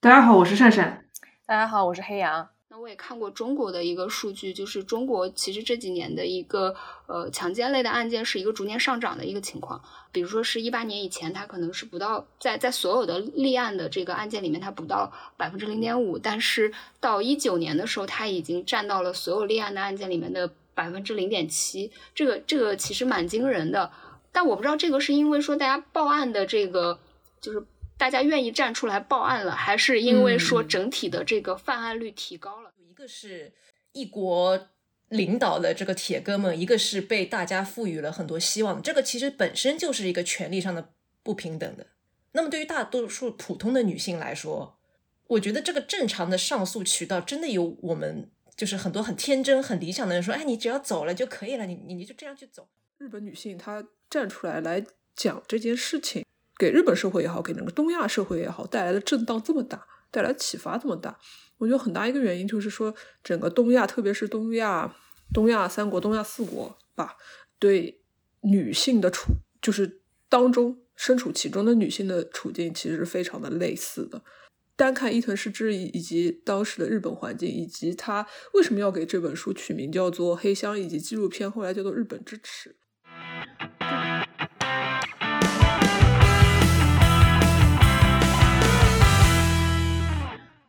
大家好，我是善善。大家好，我是黑羊。那我也看过中国的一个数据，就是中国其实这几年的一个呃强奸类的案件是一个逐年上涨的一个情况。比如说是一八年以前，它可能是不到在在所有的立案的这个案件里面，它不到百分之零点五，但是到一九年的时候，它已经占到了所有立案的案件里面的百分之零点七。这个这个其实蛮惊人的。但我不知道这个是因为说大家报案的这个就是。大家愿意站出来报案了，还是因为说整体的这个犯案率提高了？一个是一国领导的这个铁哥们，一个是被大家赋予了很多希望。这个其实本身就是一个权利上的不平等的。那么对于大多数普通的女性来说，我觉得这个正常的上诉渠道真的有我们就是很多很天真、很理想的人说：“哎，你只要走了就可以了，你你你就这样去走。”日本女性她站出来来讲这件事情。给日本社会也好，给整个东亚社会也好，带来的震荡这么大，带来启发这么大，我觉得很大一个原因就是说，整个东亚，特别是东亚、东亚三国、东亚四国吧，对女性的处，就是当中身处其中的女性的处境，其实是非常的类似的。单看伊藤诗织以以及当时的日本环境，以及他为什么要给这本书取名叫做《黑箱》，以及纪录片后来叫做《日本之耻》。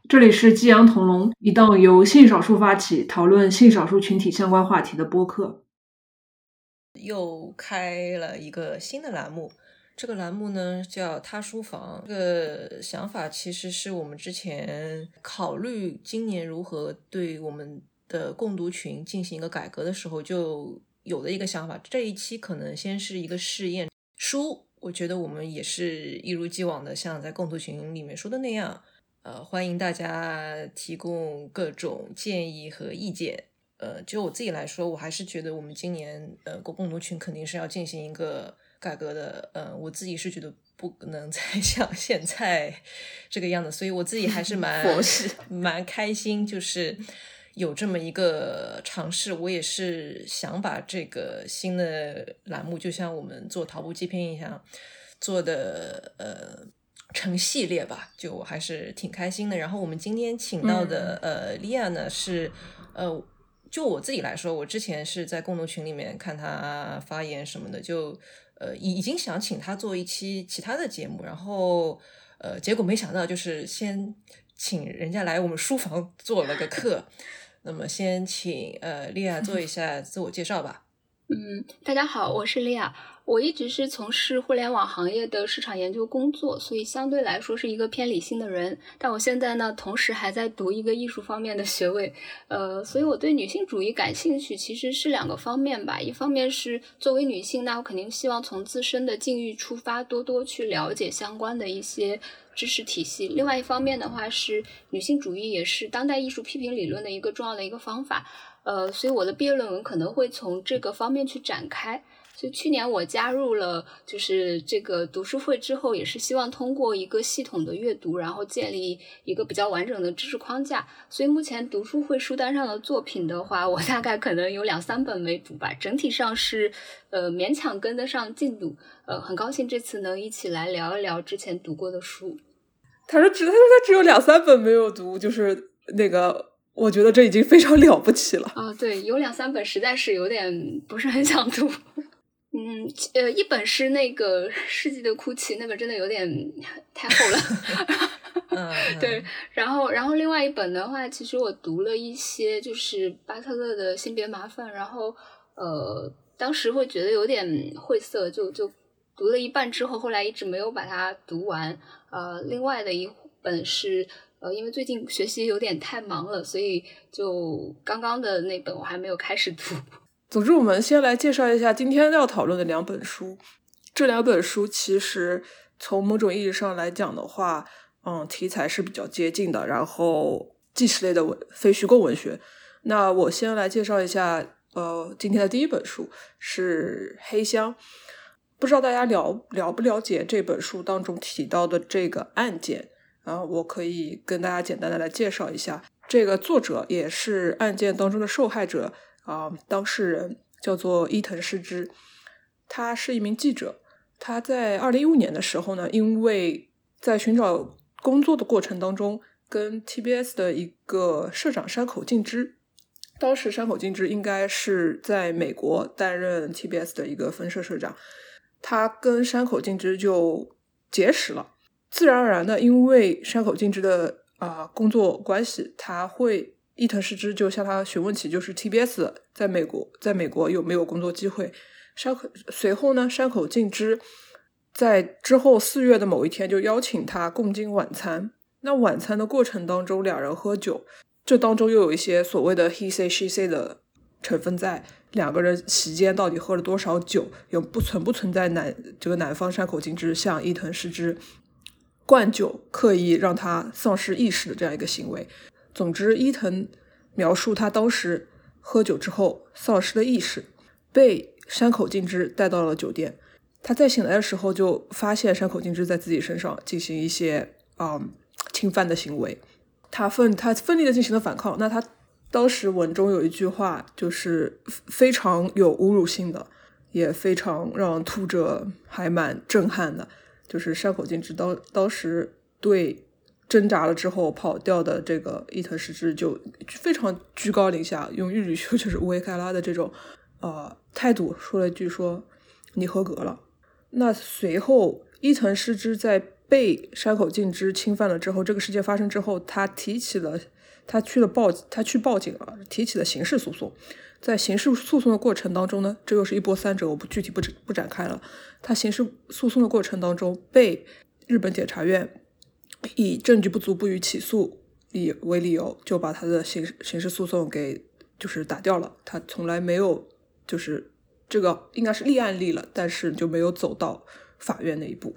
这里是激扬同龙，一档由性少数发起讨论性少数群体相关话题的播客。又开了一个新的栏目，这个栏目呢叫“他书房”。这个想法其实是我们之前考虑今年如何对我们的共读群进行一个改革的时候就有的一个想法。这一期可能先是一个试验书，我觉得我们也是一如既往的像在共读群里面说的那样。呃，欢迎大家提供各种建议和意见。呃，就我自己来说，我还是觉得我们今年呃，国共读群肯定是要进行一个改革的。呃，我自己是觉得不能 再像现在这个样子，所以我自己还是 蛮蛮开心，就是有这么一个尝试。我也是想把这个新的栏目，就像我们做淘布纪片一样，做的呃。成系列吧，就我还是挺开心的。然后我们今天请到的呃，莉亚呢是呃，就我自己来说，我之前是在共同群里面看他发言什么的，就呃已已经想请他做一期其他的节目，然后呃结果没想到就是先请人家来我们书房做了个课。那么先请呃莉亚做一下自我介绍吧。嗯，大家好，我是莉亚。我一直是从事互联网行业的市场研究工作，所以相对来说是一个偏理性的人。但我现在呢，同时还在读一个艺术方面的学位，呃，所以我对女性主义感兴趣，其实是两个方面吧。一方面是作为女性，那我肯定希望从自身的境遇出发，多多去了解相关的一些知识体系。另外一方面的话，是女性主义也是当代艺术批评理论的一个重要的一个方法。呃，所以我的毕业论文可能会从这个方面去展开。就去年我加入了就是这个读书会之后，也是希望通过一个系统的阅读，然后建立一个比较完整的知识框架。所以目前读书会书单上的作品的话，我大概可能有两三本没读吧，整体上是呃勉强跟得上进度。呃，很高兴这次能一起来聊一聊之前读过的书。他说只他说他只有两三本没有读，就是那个我觉得这已经非常了不起了啊。对，有两三本实在是有点不是很想读。嗯，呃，一本是那个《世纪的哭泣》，那本真的有点太厚了。嗯，对。然后，然后另外一本的话，其实我读了一些，就是巴特勒的《性别麻烦》，然后呃，当时会觉得有点晦涩，就就读了一半之后，后来一直没有把它读完。呃，另外的一本是呃，因为最近学习有点太忙了，所以就刚刚的那本我还没有开始读。总之，我们先来介绍一下今天要讨论的两本书。这两本书其实从某种意义上来讲的话，嗯，题材是比较接近的。然后纪实类的文非虚构文学。那我先来介绍一下，呃，今天的第一本书是《黑箱》。不知道大家了了不了解这本书当中提到的这个案件？啊，我可以跟大家简单的来介绍一下。这个作者也是案件当中的受害者。啊，当事人叫做伊藤诗织，他是一名记者。他在二零一五年的时候呢，因为在寻找工作的过程当中，跟 TBS 的一个社长山口敬之，当时山口敬之应该是在美国担任 TBS 的一个分社社长，他跟山口敬之就结识了。自然而然的，因为山口敬之的啊工作关系，他会伊藤诗织就向他询问起，就是 TBS 在美国在美国有没有工作机会。山口随后呢，山口敬之在之后四月的某一天就邀请他共进晚餐。那晚餐的过程当中，两人喝酒，这当中又有一些所谓的 he say she say 的成分在。两个人席间到底喝了多少酒，有不存不存在男这个男方山口敬之向伊藤诗织。灌酒，刻意让他丧失意识的这样一个行为。总之，伊藤描述他当时喝酒之后丧失了意识，被山口敬之带到了酒店。他在醒来的时候就发现山口敬之在自己身上进行一些啊侵犯的行为。他奋他奋力的进行了反抗。那他当时文中有一句话就是非常有侮辱性的，也非常让读者还蛮震撼的。就是山口敬之当当时对挣扎了之后跑掉的这个伊藤实之就非常居高临下，用日语说就是乌维开拉的这种呃态度说了一句说你合格了。那随后伊藤诗织在被山口敬之侵犯了之后，这个事件发生之后，他提起了他去了报他去报警了，提起了刑事诉讼。在刑事诉讼的过程当中呢，这又是一波三折，我不具体不展不展开了。他刑事诉讼的过程当中，被日本检察院以证据不足不予起诉以为理由，就把他的刑刑事诉讼给就是打掉了。他从来没有就是这个应该是立案立了，但是就没有走到法院那一步。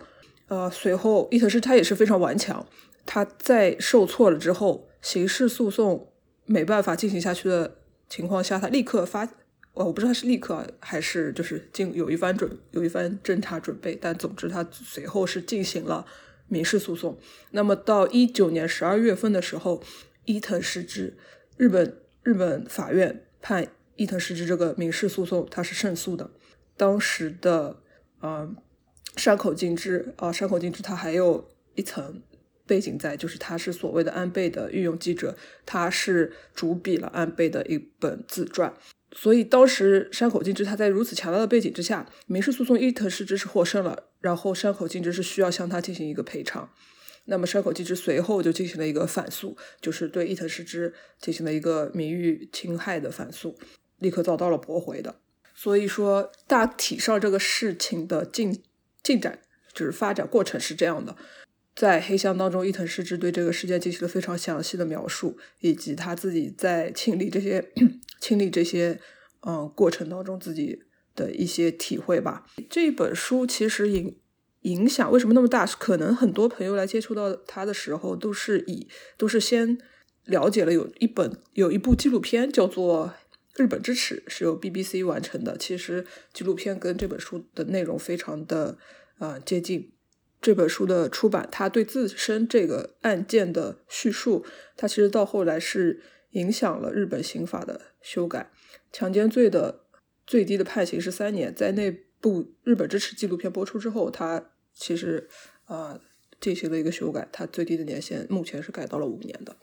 呃，随后伊藤诗他也是非常顽强，他在受挫了之后，刑事诉讼没办法进行下去的。情况下，他立刻发，哦，我不知道他是立刻还是就是进有一番准有一番侦查准备，但总之他随后是进行了民事诉讼。那么到一九年十二月份的时候，伊藤实之日本日本法院判伊藤实之这个民事诉讼他是胜诉的。当时的啊山口敬之啊山口敬之他还有一层。背景在就是他是所谓的安倍的御用记者，他是主笔了安倍的一本自传，所以当时山口敬之他在如此强大的背景之下，民事诉讼伊藤诗织是获胜了，然后山口敬之是需要向他进行一个赔偿，那么山口敬之随后就进行了一个反诉，就是对伊藤诗织进行了一个名誉侵害的反诉，立刻遭到了驳回的，所以说大体上这个事情的进进展就是发展过程是这样的。在黑箱当中，伊藤诗织对这个事件进行了非常详细的描述，以及他自己在清理这些清理这些嗯过程当中自己的一些体会吧。这本书其实影影响为什么那么大？可能很多朋友来接触到它的时候，都是以都是先了解了有一本有一部纪录片叫做《日本之耻》，是由 BBC 完成的。其实纪录片跟这本书的内容非常的呃接近。这本书的出版，他对自身这个案件的叙述，他其实到后来是影响了日本刑法的修改。强奸罪的最低的判刑是三年，在那部《日本支持》纪录片播出之后，他其实啊进行了一个修改，他最低的年限目前是改到了五年的。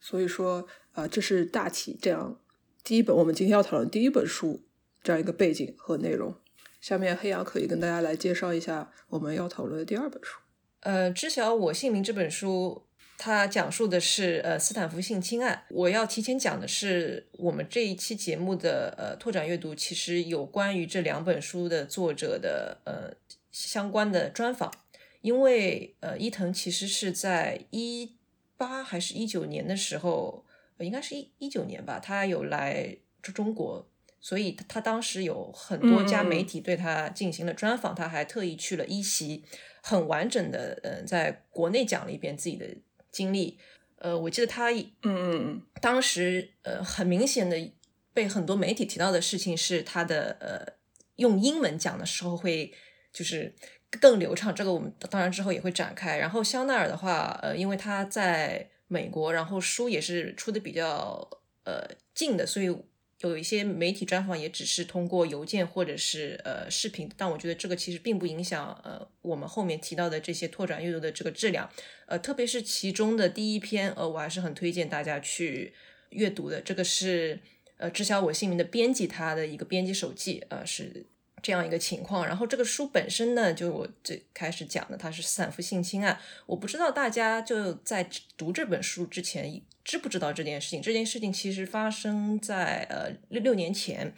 所以说啊，这是大体这样第一本我们今天要讨论第一本书这样一个背景和内容。下面黑羊可以跟大家来介绍一下我们要讨论的第二本书。呃，知晓我姓名这本书，它讲述的是呃斯坦福性侵案。我要提前讲的是，我们这一期节目的呃拓展阅读，其实有关于这两本书的作者的呃相关的专访。因为呃伊藤其实是在一八还是一九年的时候，应该是一一九年吧，他有来中国。所以他当时有很多家媒体对他进行了专访，他还特意去了一席，很完整的，嗯，在国内讲了一遍自己的经历。呃，我记得他，嗯嗯嗯，当时呃很明显的被很多媒体提到的事情是他的呃用英文讲的时候会就是更流畅，这个我们当然之后也会展开。然后香奈儿的话，呃，因为他在美国，然后书也是出的比较呃近的，所以。有一些媒体专访也只是通过邮件或者是呃视频，但我觉得这个其实并不影响呃我们后面提到的这些拓展阅读的这个质量，呃，特别是其中的第一篇，呃，我还是很推荐大家去阅读的。这个是呃知晓我姓名的编辑他的一个编辑手记，呃，是这样一个情况。然后这个书本身呢，就我最开始讲的，它是斯坦福性侵案。我不知道大家就在读这本书之前。知不知道这件事情？这件事情其实发生在呃六六年前。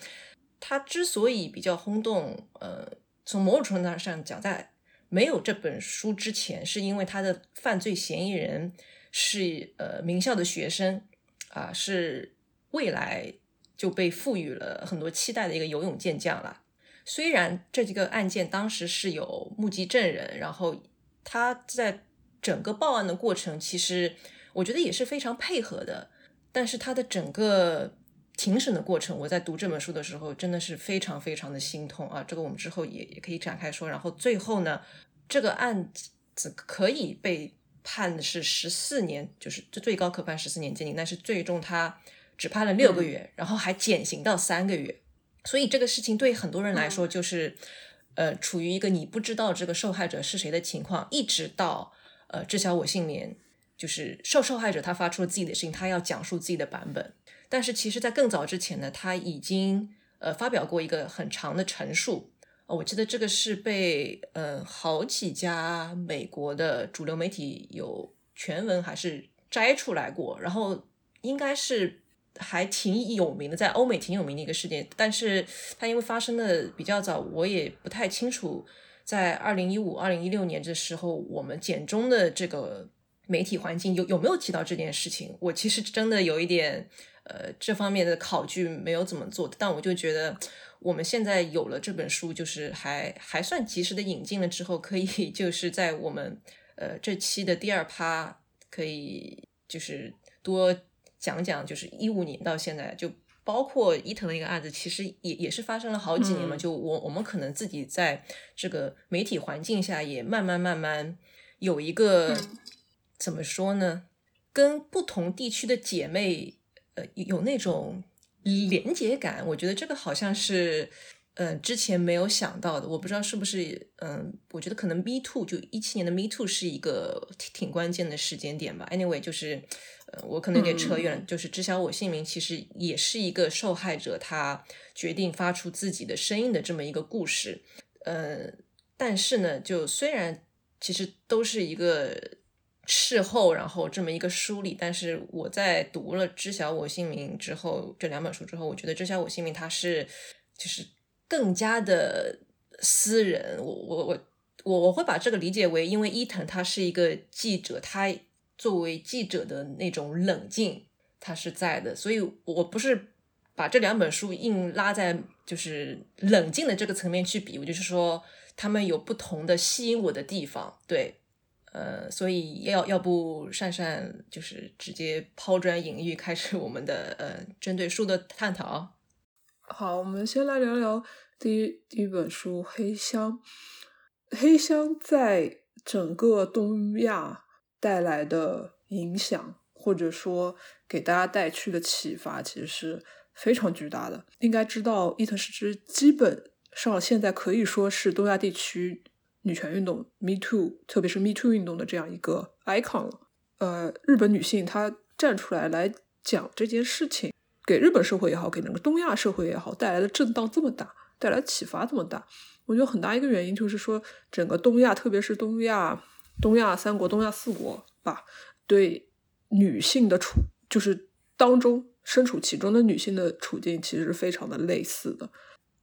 它之所以比较轰动，呃，从某种程度上讲，在没有这本书之前，是因为他的犯罪嫌疑人是呃名校的学生啊，是未来就被赋予了很多期待的一个游泳健将了。虽然这几个案件当时是有目击证人，然后他在整个报案的过程其实。我觉得也是非常配合的，但是他的整个庭审的过程，我在读这本书的时候，真的是非常非常的心痛啊！这个我们之后也也可以展开说。然后最后呢，这个案子可以被判的是十四年，就是最高可判十四年监禁，但是最终他只判了六个月，然后还减刑到三个月。所以这个事情对很多人来说，就是呃，处于一个你不知道这个受害者是谁的情况，一直到呃知晓我姓名。就是受受害者他发出了自己的声音，他要讲述自己的版本。但是其实，在更早之前呢，他已经呃发表过一个很长的陈述。我记得这个是被呃好几家美国的主流媒体有全文还是摘出来过，然后应该是还挺有名的，在欧美挺有名的一个事件。但是它因为发生的比较早，我也不太清楚，在二零一五、二零一六年这时候，我们简中的这个。媒体环境有有没有提到这件事情？我其实真的有一点，呃，这方面的考据没有怎么做，但我就觉得我们现在有了这本书，就是还还算及时的引进了之后，可以就是在我们呃这期的第二趴，可以就是多讲讲，就是一五年到现在，就包括伊藤的一个案子，其实也也是发生了好几年嘛。就我我们可能自己在这个媒体环境下，也慢慢慢慢有一个。怎么说呢？跟不同地区的姐妹，呃，有那种连结感。我觉得这个好像是，嗯，之前没有想到的。我不知道是不是，嗯，我觉得可能 Me Too 就一七年的 Me Too 是一个挺挺关键的时间点吧。Anyway，就是，呃，我可能有点扯远了。就是知晓我姓名，其实也是一个受害者他决定发出自己的声音的这么一个故事。呃，但是呢，就虽然其实都是一个。事后，然后这么一个梳理，但是我在读了《知晓我姓名》之后，这两本书之后，我觉得《知晓我姓名》它是就是更加的私人。我我我我我会把这个理解为，因为伊藤他是一个记者，他作为记者的那种冷静，他是在的，所以我不是把这两本书硬拉在就是冷静的这个层面去比，我就是说他们有不同的吸引我的地方，对。呃，所以要要不善善就是直接抛砖引玉，开始我们的呃针对书的探讨。好，我们先来聊聊第一第一本书《黑箱》。黑箱在整个东亚带来的影响，或者说给大家带去的启发，其实是非常巨大的。应该知道，伊藤诗织基本上现在可以说是东亚地区。女权运动，Me Too，特别是 Me Too 运动的这样一个 icon 了。呃，日本女性她站出来来讲这件事情，给日本社会也好，给整个东亚社会也好，带来的震荡这么大，带来启发这么大，我觉得很大一个原因就是说，整个东亚，特别是东亚，东亚三国、东亚四国吧，对女性的处，就是当中身处其中的女性的处境，其实是非常的类似的。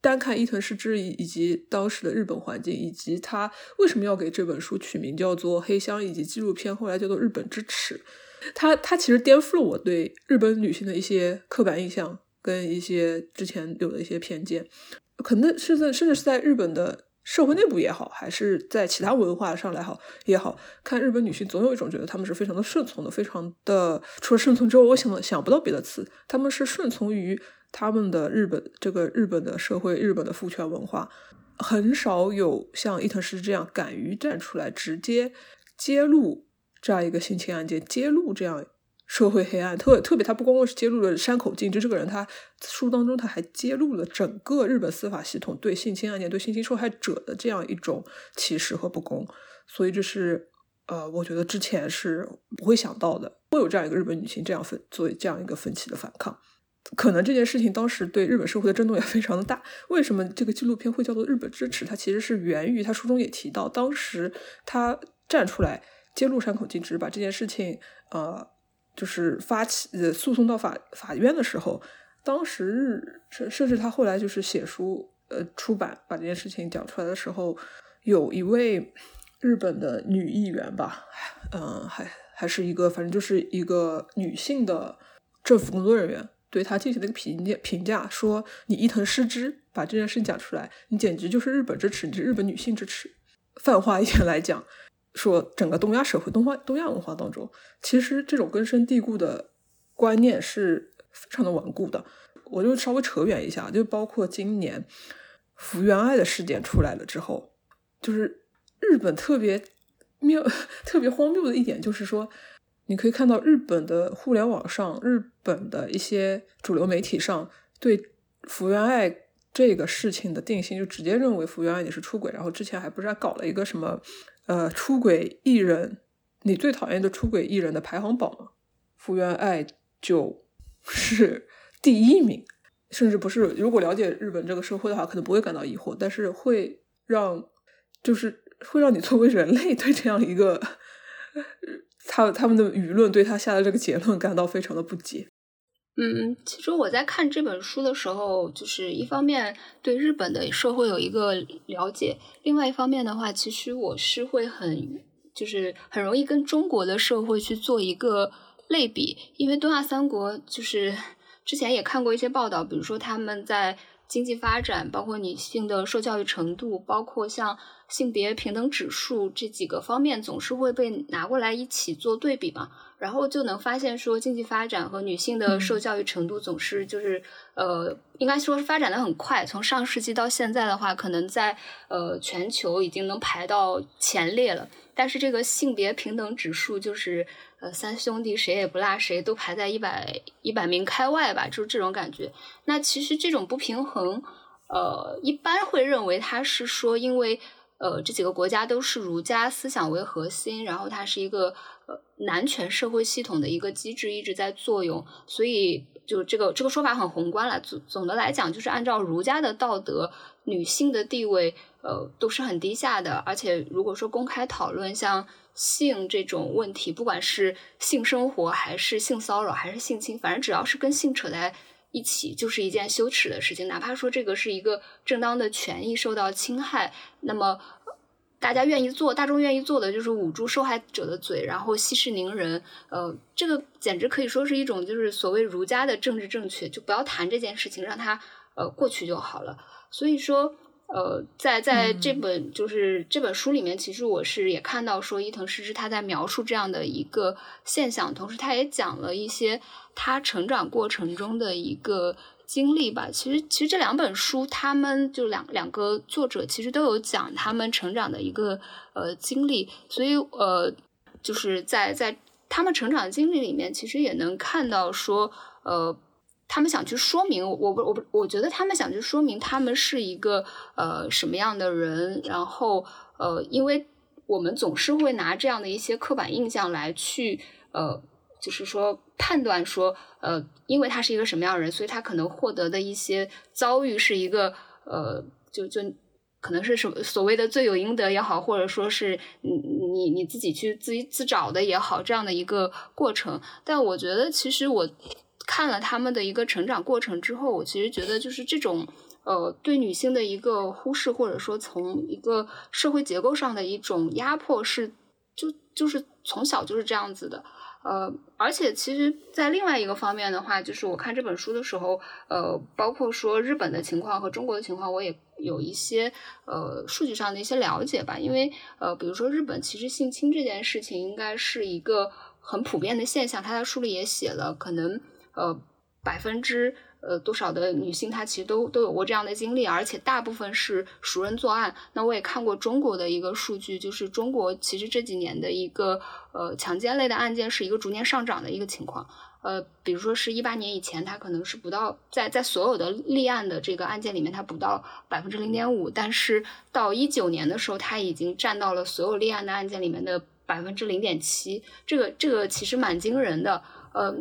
单看伊藤诗织以以及当时的日本环境，以及他为什么要给这本书取名叫做《黑箱》，以及纪录片后来叫做《日本之耻》，他他其实颠覆了我对日本女性的一些刻板印象跟一些之前有的一些偏见，可能是在甚至是在日本的社会内部也好，还是在其他文化上来好也好看日本女性，总有一种觉得她们是非常的顺从的，非常的除了顺从之外，我想想不到别的词，她们是顺从于。他们的日本这个日本的社会，日本的父权文化，很少有像伊藤诗这样敢于站出来，直接揭露这样一个性侵案件，揭露这样社会黑暗，特特别他不光光是揭露了山口敬之这个人，他书当中他还揭露了整个日本司法系统对性侵案件、对性侵受害者的这样一种歧视和不公，所以这是呃，我觉得之前是不会想到的，会有这样一个日本女性这样分作为这样一个分歧的反抗。可能这件事情当时对日本社会的震动也非常的大。为什么这个纪录片会叫做《日本支持》？它其实是源于他书中也提到，当时他站出来揭露山口敬之，把这件事情呃，就是发起呃诉讼到法法院的时候，当时日甚甚至他后来就是写书呃出版把这件事情讲出来的时候，有一位日本的女议员吧，嗯，还还是一个反正就是一个女性的政府工作人员。对他进行了一个评价，评价说你伊藤诗织把这件事讲出来，你简直就是日本支持，你是日本女性支持。泛化一点来讲，说整个东亚社会、东方东亚文化当中，其实这种根深蒂固的观念是非常的顽固的。我就稍微扯远一下，就包括今年福原爱的事件出来了之后，就是日本特别妙、特别荒谬的一点，就是说。你可以看到日本的互联网上，日本的一些主流媒体上对福原爱这个事情的定性，就直接认为福原爱你是出轨，然后之前还不是还搞了一个什么呃出轨艺人，你最讨厌的出轨艺人的排行榜吗？福原爱就 是第一名，甚至不是。如果了解日本这个社会的话，可能不会感到疑惑，但是会让就是会让你作为人类对这样一个。他他们的舆论对他下的这个结论感到非常的不解。嗯，其实我在看这本书的时候，就是一方面对日本的社会有一个了解，另外一方面的话，其实我是会很就是很容易跟中国的社会去做一个类比，因为东亚三国就是 之前也看过一些报道，比如说他们在。经济发展，包括女性的受教育程度，包括像性别平等指数这几个方面，总是会被拿过来一起做对比嘛。然后就能发现说，经济发展和女性的受教育程度总是就是呃，应该说是发展的很快。从上世纪到现在的话，可能在呃全球已经能排到前列了。但是这个性别平等指数就是。呃，三兄弟谁也不落谁，都排在一百一百名开外吧，就是这种感觉。那其实这种不平衡，呃，一般会认为它是说，因为呃这几个国家都是儒家思想为核心，然后它是一个呃男权社会系统的一个机制一直在作用，所以就这个这个说法很宏观了。总总的来讲，就是按照儒家的道德，女性的地位呃都是很低下的，而且如果说公开讨论像。性这种问题，不管是性生活还是性骚扰还是性侵，反正只要是跟性扯在一起，就是一件羞耻的事情。哪怕说这个是一个正当的权益受到侵害，那么大家愿意做，大众愿意做的就是捂住受害者的嘴，然后息事宁人。呃，这个简直可以说是一种就是所谓儒家的政治正确，就不要谈这件事情，让它呃过去就好了。所以说。呃，在在这本就是这本书里面，其实我是也看到说伊藤诗织他在描述这样的一个现象，同时他也讲了一些他成长过程中的一个经历吧。其实其实这两本书，他们就两两个作者其实都有讲他们成长的一个呃经历，所以呃就是在在他们成长经历里面，其实也能看到说呃。他们想去说明，我不，我不，我觉得他们想去说明他们是一个呃什么样的人，然后呃，因为我们总是会拿这样的一些刻板印象来去呃，就是说判断说呃，因为他是一个什么样的人，所以他可能获得的一些遭遇是一个呃，就就可能是什么所谓的罪有应得也好，或者说是你你你自己去自己自找的也好，这样的一个过程。但我觉得其实我。看了他们的一个成长过程之后，我其实觉得就是这种呃对女性的一个忽视，或者说从一个社会结构上的一种压迫，是就就是从小就是这样子的。呃，而且其实，在另外一个方面的话，就是我看这本书的时候，呃，包括说日本的情况和中国的情况，我也有一些呃数据上的一些了解吧。因为呃，比如说日本其实性侵这件事情应该是一个很普遍的现象，他在书里也写了，可能。呃，百分之呃多少的女性她其实都都有过这样的经历，而且大部分是熟人作案。那我也看过中国的一个数据，就是中国其实这几年的一个呃强奸类的案件是一个逐年上涨的一个情况。呃，比如说是一八年以前，它可能是不到在在所有的立案的这个案件里面，它不到百分之零点五，但是到一九年的时候，它已经占到了所有立案的案件里面的百分之零点七，这个这个其实蛮惊人的。呃，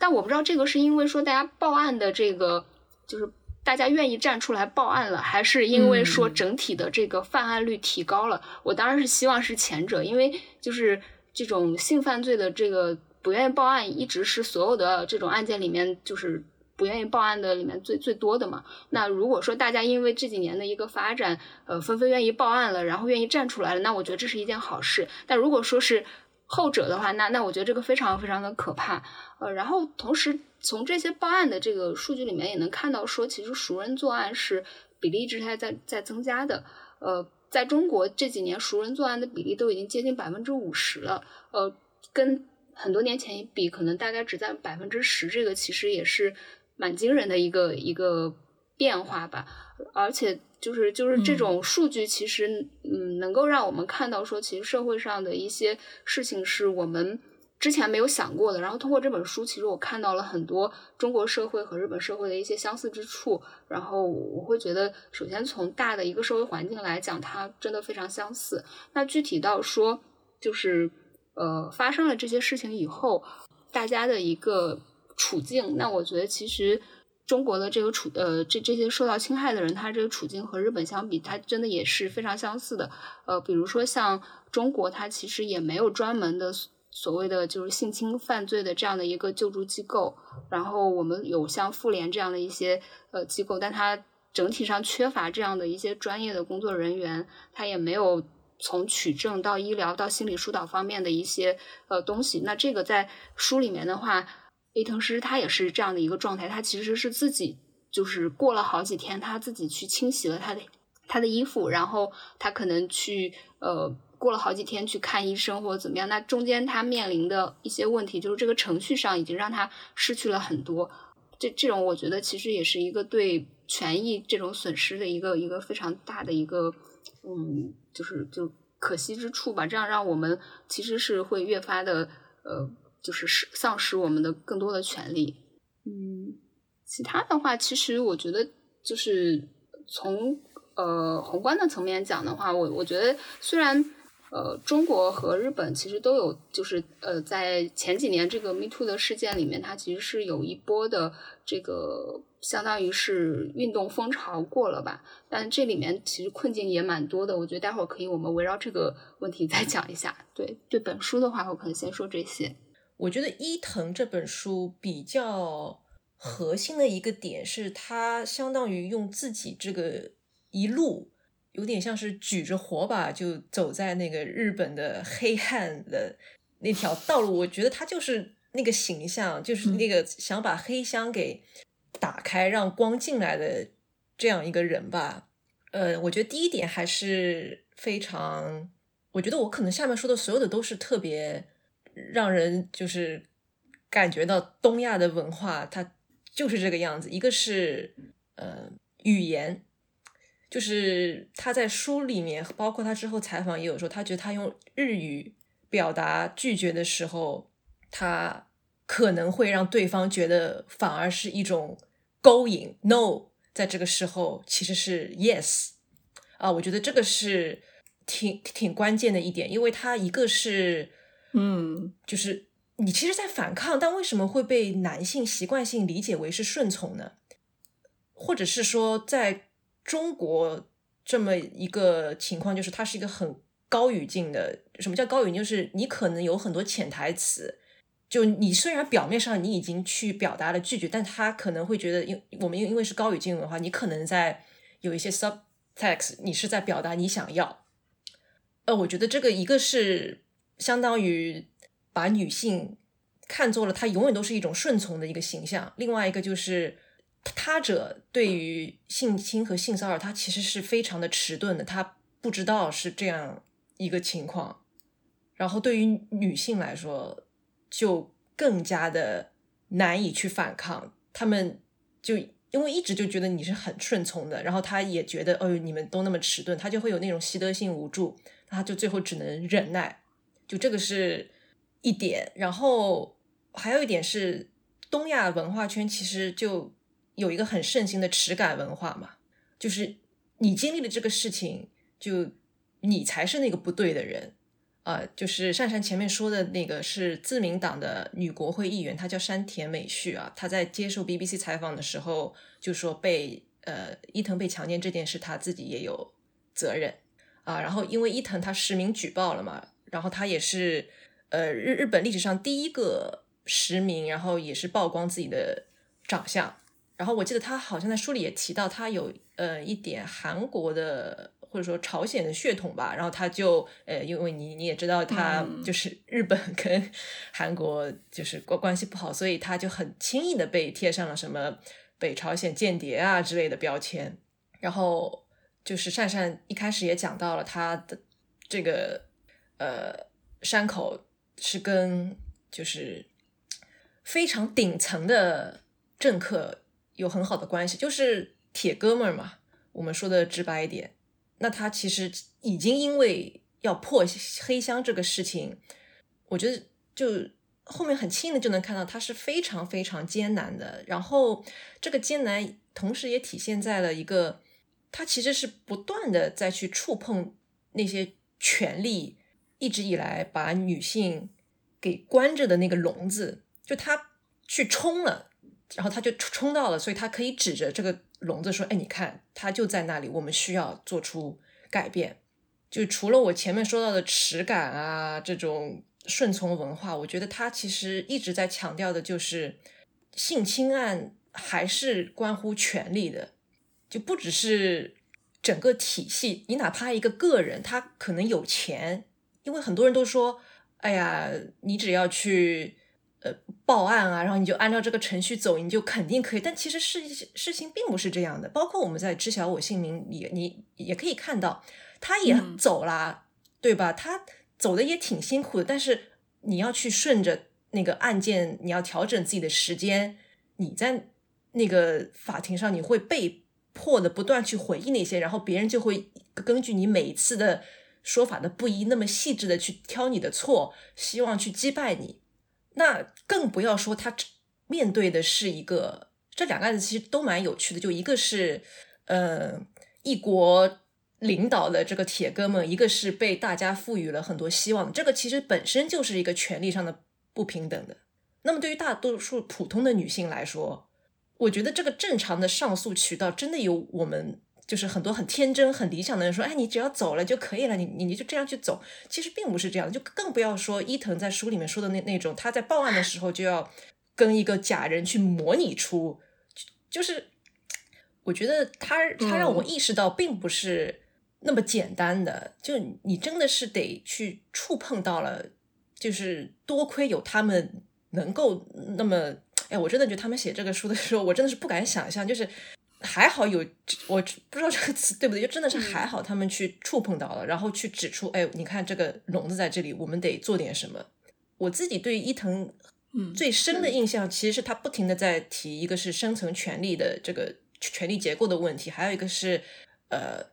但我不知道这个是因为说大家报案的这个就是大家愿意站出来报案了，还是因为说整体的这个犯案率提高了？我当然是希望是前者，因为就是这种性犯罪的这个。不愿意报案一直是所有的这种案件里面，就是不愿意报案的里面最最多的嘛。那如果说大家因为这几年的一个发展，呃，纷纷愿意报案了，然后愿意站出来了，那我觉得这是一件好事。但如果说是后者的话，那那我觉得这个非常非常的可怕。呃，然后同时从这些报案的这个数据里面也能看到，说其实熟人作案是比例一直在在在增加的。呃，在中国这几年熟人作案的比例都已经接近百分之五十了。呃，跟很多年前一比，可能大概只在百分之十，这个其实也是蛮惊人的一个一个变化吧。而且就是就是这种数据，其实嗯，能够让我们看到说，其实社会上的一些事情是我们之前没有想过的。然后通过这本书，其实我看到了很多中国社会和日本社会的一些相似之处。然后我会觉得，首先从大的一个社会环境来讲，它真的非常相似。那具体到说，就是。呃，发生了这些事情以后，大家的一个处境，那我觉得其实中国的这个处，呃，这这些受到侵害的人，他这个处境和日本相比，他真的也是非常相似的。呃，比如说像中国，它其实也没有专门的所谓的就是性侵犯罪的这样的一个救助机构，然后我们有像妇联这样的一些呃机构，但它整体上缺乏这样的一些专业的工作人员，它也没有。从取证到医疗到心理疏导方面的一些呃东西，那这个在书里面的话，伊藤诗他也是这样的一个状态，他其实是自己就是过了好几天，他自己去清洗了他的他的衣服，然后他可能去呃过了好几天去看医生或者怎么样，那中间他面临的一些问题，就是这个程序上已经让他失去了很多，这这种我觉得其实也是一个对权益这种损失的一个一个非常大的一个嗯。就是就可惜之处吧，这样让我们其实是会越发的呃，就是失丧失我们的更多的权利。嗯，其他的话，其实我觉得就是从呃宏观的层面讲的话，我我觉得虽然。呃，中国和日本其实都有，就是呃，在前几年这个 Me Too 的事件里面，它其实是有一波的这个相当于是运动风潮过了吧。但这里面其实困境也蛮多的，我觉得待会儿可以我们围绕这个问题 再讲一下。对对，本书的话，我可能先说这些。我觉得伊藤这本书比较核心的一个点是，他相当于用自己这个一路。有点像是举着火把就走在那个日本的黑汉的那条道路，我觉得他就是那个形象，就是那个想把黑箱给打开，让光进来的这样一个人吧。呃，我觉得第一点还是非常，我觉得我可能下面说的所有的都是特别让人就是感觉到东亚的文化，它就是这个样子。一个是呃语言。就是他在书里面，包括他之后采访也有说，他觉得他用日语表达拒绝的时候，他可能会让对方觉得反而是一种勾引。No，在这个时候其实是 Yes 啊，我觉得这个是挺挺关键的一点，因为他一个是嗯，就是你其实，在反抗，但为什么会被男性习惯性理解为是顺从呢？或者是说在。中国这么一个情况，就是它是一个很高语境的。什么叫高语境？就是你可能有很多潜台词。就你虽然表面上你已经去表达了拒绝，但他可能会觉得，因我们因因为是高语境文化，你可能在有一些 subtext，你是在表达你想要。呃，我觉得这个一个是相当于把女性看作了她永远都是一种顺从的一个形象，另外一个就是。他者对于性侵和性骚扰，他其实是非常的迟钝的，他不知道是这样一个情况。然后对于女性来说，就更加的难以去反抗。他们就因为一直就觉得你是很顺从的，然后他也觉得，哦，你们都那么迟钝，他就会有那种习得性无助，他就最后只能忍耐。就这个是一点，然后还有一点是东亚文化圈其实就有一个很盛行的耻感文化嘛，就是你经历了这个事情，就你才是那个不对的人。呃，就是珊珊前面说的那个是自民党的女国会议员，她叫山田美绪啊。她在接受 BBC 采访的时候就说，被呃伊藤被强奸这件事，她自己也有责任啊。然后因为伊藤他实名举报了嘛，然后他也是呃日日本历史上第一个实名，然后也是曝光自己的长相。然后我记得他好像在书里也提到，他有呃一点韩国的。或者说朝鲜的血统吧，然后他就呃，因为你你也知道他就是日本 跟韩国就是关关系不好，所以他就很轻易的被贴上了什么北朝鲜间谍啊之类的标签。然后就是善善一开始也讲到了他的这个呃山口是跟就是非常顶层的政客有很好的关系，就是铁哥们儿嘛。我们说的直白一点。那他其实已经因为要破黑箱这个事情，我觉得就后面很轻易的就能看到他是非常非常艰难的。然后这个艰难同时也体现在了一个，他其实是不断的在去触碰那些权力一直以来把女性给关着的那个笼子，就他去冲了，然后他就冲到了，所以他可以指着这个。笼子说：“哎，你看，他就在那里，我们需要做出改变。就除了我前面说到的耻感啊，这种顺从文化，我觉得他其实一直在强调的就是性侵案还是关乎权力的，就不只是整个体系。你哪怕一个个人，他可能有钱，因为很多人都说，哎呀，你只要去。”呃，报案啊，然后你就按照这个程序走，你就肯定可以。但其实事事情并不是这样的。包括我们在知晓我姓名也，你也可以看到，他也走了，对吧？他走的也挺辛苦的。但是你要去顺着那个案件，你要调整自己的时间。你在那个法庭上，你会被迫的不断去回忆那些，然后别人就会根据你每一次的说法的不一，那么细致的去挑你的错，希望去击败你。那更不要说他面对的是一个，这两个案子其实都蛮有趣的。就一个是，呃，一国领导的这个铁哥们，一个是被大家赋予了很多希望。这个其实本身就是一个权利上的不平等的。那么对于大多数普通的女性来说，我觉得这个正常的上诉渠道真的有我们。就是很多很天真、很理想的人说：“哎，你只要走了就可以了，你你你就这样去走。”其实并不是这样的，就更不要说伊藤在书里面说的那那种，他在报案的时候就要跟一个假人去模拟出，就是我觉得他他让我意识到，并不是那么简单的。就你真的是得去触碰到了，就是多亏有他们能够那么，哎，我真的觉得他们写这个书的时候，我真的是不敢想象，就是。还好有我不知道这个词对不对，就真的是还好他们去触碰到了，然后去指出，哎，你看这个笼子在这里，我们得做点什么。我自己对伊藤最深的印象，其实是他不停的在提，一个是深层权力的这个权力结构的问题，还有一个是呃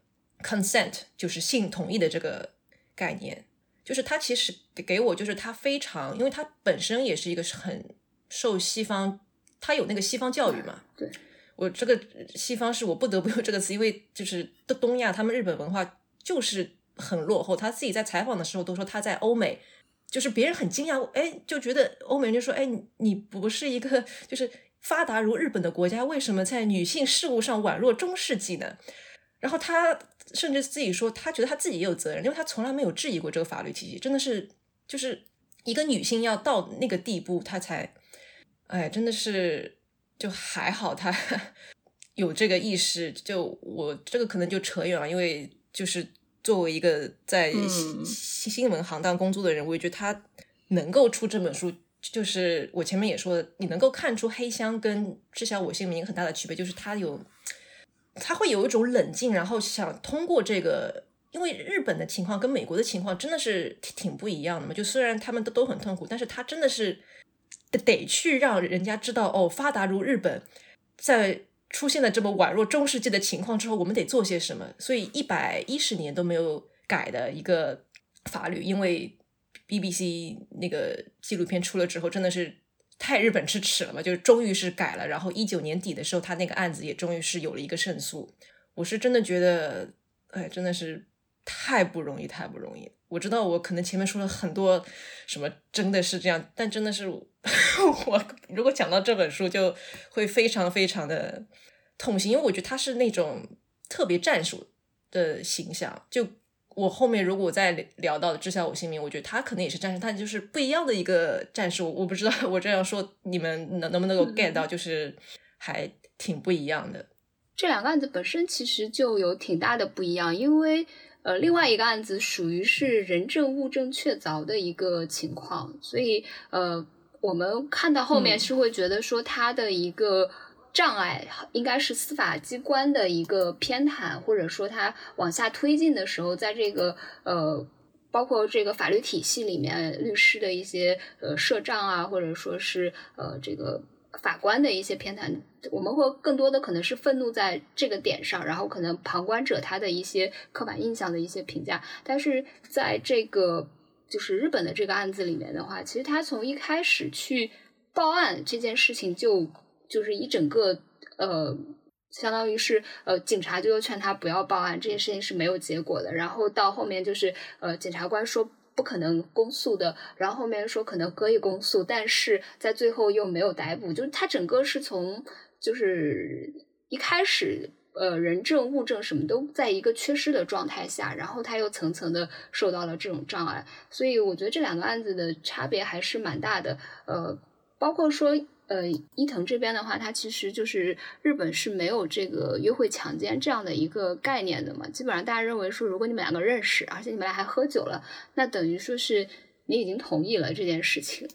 consent，就是性同意的这个概念。就是他其实给我就是他非常，因为他本身也是一个很受西方，他有那个西方教育嘛，对。我这个西方是我不得不用这个词，因为就是东东亚，他们日本文化就是很落后。他自己在采访的时候都说他在欧美，就是别人很惊讶，哎，就觉得欧美人就说，哎，你不是一个就是发达如日本的国家，为什么在女性事务上宛若中世纪呢？然后他甚至自己说，他觉得他自己也有责任，因为他从来没有质疑过这个法律体系，真的是就是一个女性要到那个地步，她才，哎，真的是。就还好，他 有这个意识。就我这个可能就扯远了，因为就是作为一个在新新闻行当工作的人，我也觉得他能够出这本书，就是我前面也说，你能够看出黑箱跟知晓我姓名很大的区别，就是他有他会有一种冷静，然后想通过这个，因为日本的情况跟美国的情况真的是挺不一样的嘛。就虽然他们都都很痛苦，但是他真的是。得得去让人家知道哦，发达如日本，在出现了这么宛若中世纪的情况之后，我们得做些什么？所以一百一十年都没有改的一个法律，因为 BBC 那个纪录片出了之后，真的是太日本之耻了嘛，就是终于是改了。然后一九年底的时候，他那个案子也终于是有了一个胜诉。我是真的觉得，哎，真的是太不容易，太不容易。我知道我可能前面说了很多什么，真的是这样，但真的是 我如果讲到这本书，就会非常非常的痛心，因为我觉得他是那种特别战术的形象。就我后面如果再聊到的《知晓我姓名》，我觉得他可能也是战士，他就是不一样的一个战术。我不知道我这样说你们能能不能够 get 到，就是还挺不一样的。这两个案子本身其实就有挺大的不一样，因为呃，另外一个案子属于是人证物证确凿的一个情况，所以呃，我们看到后面是会觉得说他的一个障碍应该是司法机关的一个偏袒，或者说他往下推进的时候，在这个呃，包括这个法律体系里面，律师的一些呃设障啊，或者说是呃这个。法官的一些偏袒，我们会更多的可能是愤怒在这个点上，然后可能旁观者他的一些刻板印象的一些评价。但是在这个就是日本的这个案子里面的话，其实他从一开始去报案这件事情，就就是一整个呃，相当于是呃，警察就劝他不要报案，这件事情是没有结果的。然后到后面就是呃，检察官说。不可能公诉的，然后后面说可能可以公诉，但是在最后又没有逮捕，就是他整个是从就是一开始呃人证物证什么都在一个缺失的状态下，然后他又层层的受到了这种障碍，所以我觉得这两个案子的差别还是蛮大的，呃，包括说。呃，伊藤这边的话，它其实就是日本是没有这个约会强奸这样的一个概念的嘛。基本上大家认为说，如果你们两个认识，而且你们俩还喝酒了，那等于说是你已经同意了这件事情。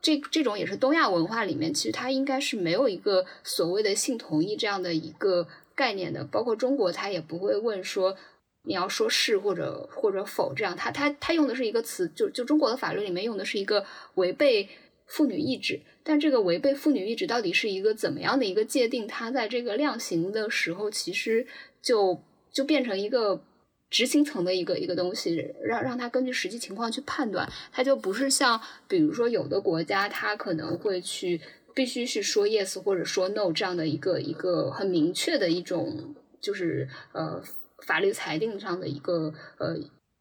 这这种也是东亚文化里面，其实它应该是没有一个所谓的性同意这样的一个概念的。包括中国，它也不会问说你要说是或者或者否这样。它它它用的是一个词，就就中国的法律里面用的是一个违背。妇女意志，但这个违背妇女意志到底是一个怎么样的一个界定？它在这个量刑的时候，其实就就变成一个执行层的一个一个东西，让让他根据实际情况去判断。它就不是像比如说有的国家，它可能会去必须是说 yes 或者说 no 这样的一个一个很明确的一种，就是呃法律裁定上的一个呃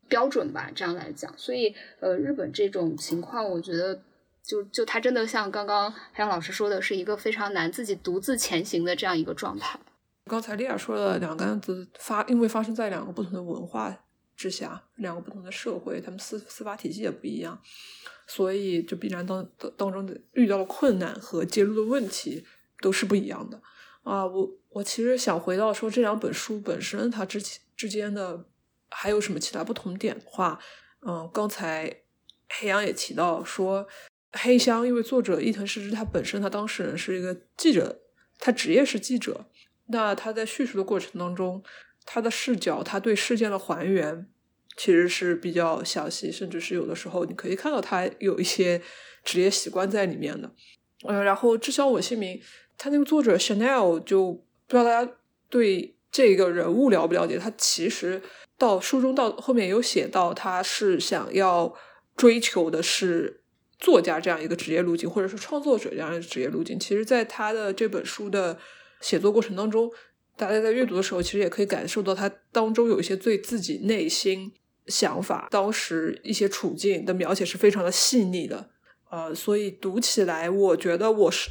标准吧。这样来讲，所以呃日本这种情况，我觉得。就就他真的像刚刚海洋老师说的，是一个非常难自己独自前行的这样一个状态。刚才丽亚说的两个案子发，因为发生在两个不同的文化之下，两个不同的社会，他们司司法体系也不一样，所以就必然当当当中的遇到的困难和揭露的问题都是不一样的啊。我我其实想回到说这两本书本身它之之间的还有什么其他不同点的话，嗯，刚才黑羊也提到说。黑箱，因为作者伊藤诗织他本身他当事人是一个记者，他职业是记者。那他在叙述的过程当中，他的视角，他对事件的还原其实是比较详细，甚至是有的时候你可以看到他有一些职业习惯在里面的。呃，然后知晓我姓名，他那个作者 Chanel 就不知道大家对这个人物了不了解？他其实到书中到后面有写到，他是想要追求的是。作家这样一个职业路径，或者是创作者这样一个职业路径，其实，在他的这本书的写作过程当中，大家在阅读的时候，其实也可以感受到他当中有一些对自己内心想法、当时一些处境的描写是非常的细腻的。呃，所以读起来，我觉得我是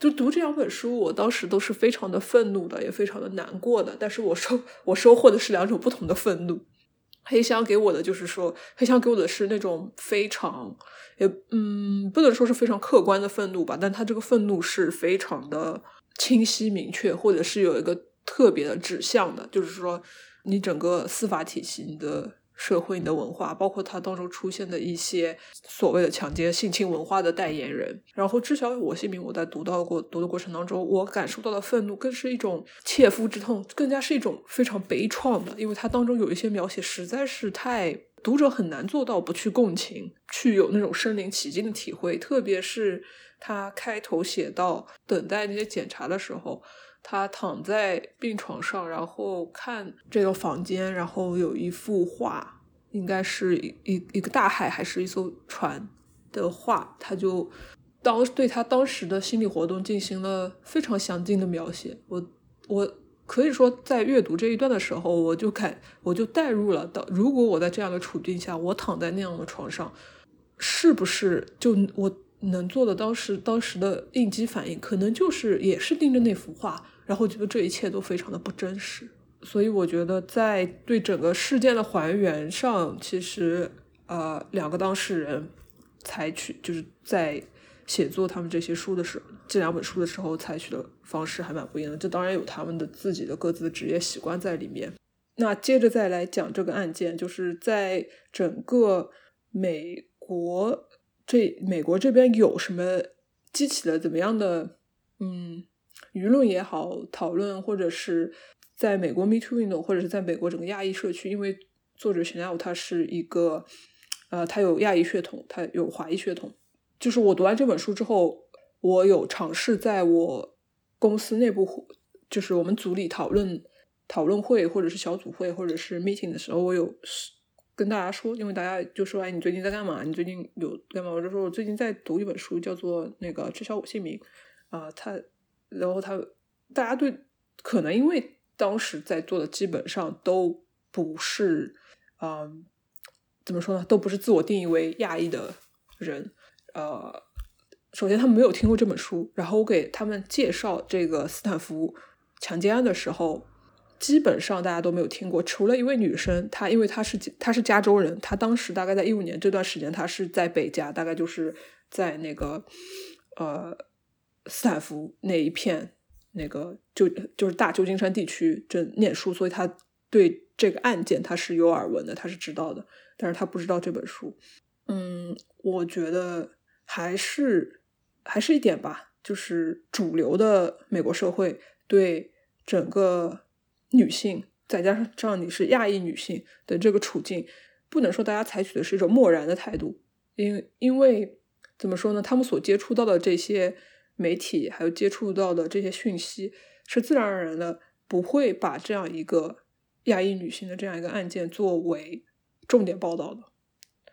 就读这两本书，我当时都是非常的愤怒的，也非常的难过的。但是我收我收获的是两种不同的愤怒。黑箱给我的就是说，黑箱给我的是那种非常。也嗯，不能说是非常客观的愤怒吧，但他这个愤怒是非常的清晰明确，或者是有一个特别的指向的，就是说你整个司法体系、你的社会、你的文化，包括它当中出现的一些所谓的强奸、性侵文化的代言人，然后知晓我姓名，我在读到过读的过程当中，我感受到的愤怒更是一种切肤之痛，更加是一种非常悲怆的，因为它当中有一些描写实在是太。读者很难做到不去共情，去有那种身临其境的体会。特别是他开头写到等待那些检查的时候，他躺在病床上，然后看这个房间，然后有一幅画，应该是一一一个大海还是一艘船的画，他就当对他当时的心理活动进行了非常详尽的描写。我我。可以说，在阅读这一段的时候，我就感我就代入了。到如果我在这样的处境下，我躺在那样的床上，是不是就我能做的当时当时的应激反应，可能就是也是盯着那幅画，然后觉得这一切都非常的不真实。所以我觉得，在对整个事件的还原上，其实呃，两个当事人采取就是在。写作他们这些书的时候，这两本书的时候采取的方式还蛮不一样的。这当然有他们的自己的各自的职业习惯在里面。那接着再来讲这个案件，就是在整个美国这美国这边有什么激起了怎么样的嗯舆论也好讨论，或者是在美国 Me Too 运动，或者是在美国整个亚裔社区，因为作者选亚他是一个呃他有亚裔血统，他有华裔血统。就是我读完这本书之后，我有尝试在我公司内部，就是我们组里讨论讨论会，或者是小组会，或者是 meeting 的时候，我有跟大家说，因为大家就说：“哎，你最近在干嘛？你最近有干嘛？”我就说我最近在读一本书，叫做那个《知晓我姓名》啊。他，然后他，大家对可能因为当时在座的基本上都不是，嗯，怎么说呢？都不是自我定义为亚裔的人。呃，首先他们没有听过这本书，然后我给他们介绍这个斯坦福强奸案的时候，基本上大家都没有听过，除了一位女生，她因为她是她是加州人，她当时大概在一五年这段时间，她是在北加，大概就是在那个呃斯坦福那一片那个就就是大旧金山地区这念书，所以他对这个案件他是有耳闻的，他是知道的，但是他不知道这本书。嗯，我觉得。还是还是一点吧，就是主流的美国社会对整个女性，再加上你是亚裔女性的这个处境，不能说大家采取的是一种漠然的态度，因因为怎么说呢？他们所接触到的这些媒体，还有接触到的这些讯息，是自然而然的不会把这样一个亚裔女性的这样一个案件作为重点报道的，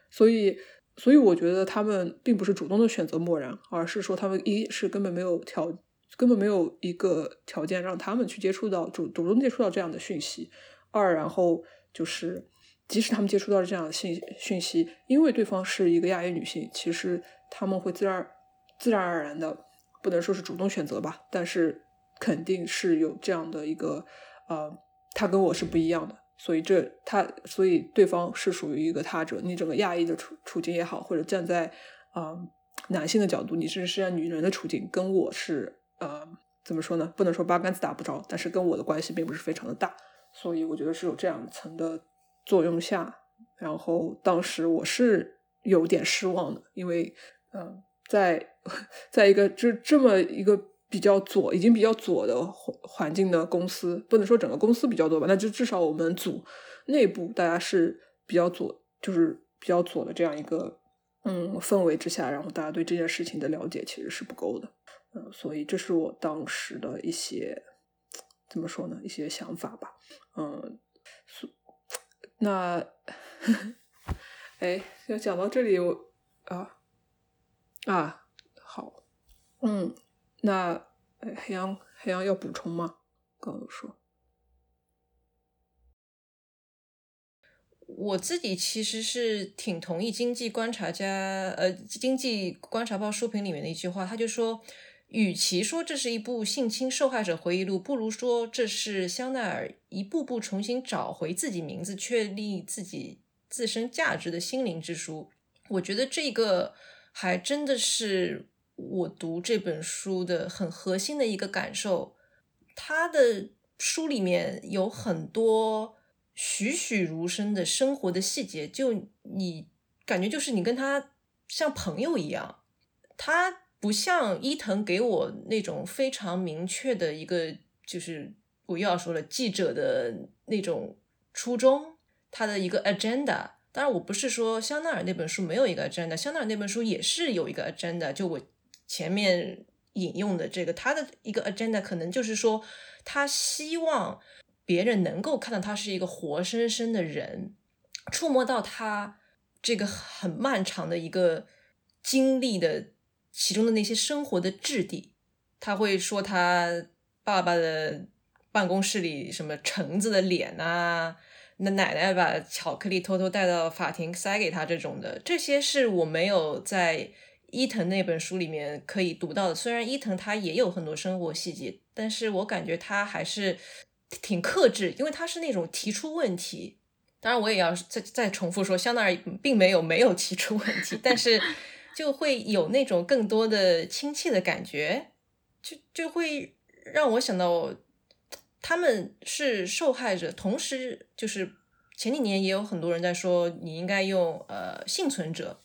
所以。所以我觉得他们并不是主动的选择漠然，而是说他们一是根本没有条，根本没有一个条件让他们去接触到主主动接触到这样的讯息；二，然后就是即使他们接触到了这样的信讯息，因为对方是一个亚裔女性，其实他们会自然自然而然的，不能说是主动选择吧，但是肯定是有这样的一个，呃，他跟我是不一样的。所以这他，所以对方是属于一个他者。你整个亚裔的处处境也好，或者站在啊男性的角度，你甚至是在女人的处境，跟我是呃怎么说呢？不能说八竿子打不着，但是跟我的关系并不是非常的大。所以我觉得是有这样层的作用下，然后当时我是有点失望的，因为嗯，在 在一个这这么一个。比较左，已经比较左的环环境的公司，不能说整个公司比较多吧，那就至少我们组内部大家是比较左，就是比较左的这样一个嗯氛围之下，然后大家对这件事情的了解其实是不够的，嗯，所以这是我当时的一些怎么说呢，一些想法吧，嗯，所那呵呵 哎，要讲到这里，我啊啊好，嗯。那黑羊黑羊要补充吗？刚刚说，我自己其实是挺同意经济观察家呃经济观察报书评里面的一句话，他就说，与其说这是一部性侵受害者回忆录，不如说这是香奈儿一步步重新找回自己名字、确立自己自身价值的心灵之书。我觉得这个还真的是。我读这本书的很核心的一个感受，他的书里面有很多栩栩如生的生活的细节，就你感觉就是你跟他像朋友一样，他不像伊藤给我那种非常明确的一个，就是我又要说了记者的那种初衷，他的一个 agenda。当然，我不是说香奈儿那本书没有一个 agenda，香奈儿那本书也是有一个 agenda，就我。前面引用的这个，他的一个 agenda 可能就是说，他希望别人能够看到他是一个活生生的人，触摸到他这个很漫长的一个经历的其中的那些生活的质地。他会说他爸爸的办公室里什么橙子的脸啊，那奶奶把巧克力偷偷带到法庭塞给他这种的，这些是我没有在伊藤那本书里面可以读到的。虽然伊藤他也有很多生活细节，但是我感觉他还是挺克制，因为他是那种提出问题。当然，我也要再再重复说，香奈儿并没有没有提出问题，但是就会有那种更多的亲切的感觉。就就会让我想到，他们是受害者，同时就是前几年也有很多人在说，你应该用呃幸存者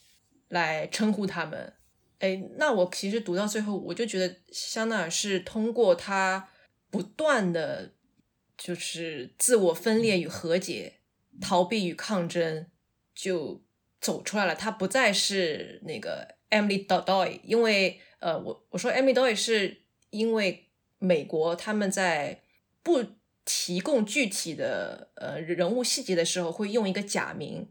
来称呼他们。哎，那我其实读到最后，我就觉得香奈儿是通过他不断的，就是自我分裂与和解，逃避与抗争，就走出来了。他不再是那个 Emily Dodoy，因为呃，我我说 Emily Dodoy 是。因为美国他们在不提供具体的呃人物细节的时候，会用一个假名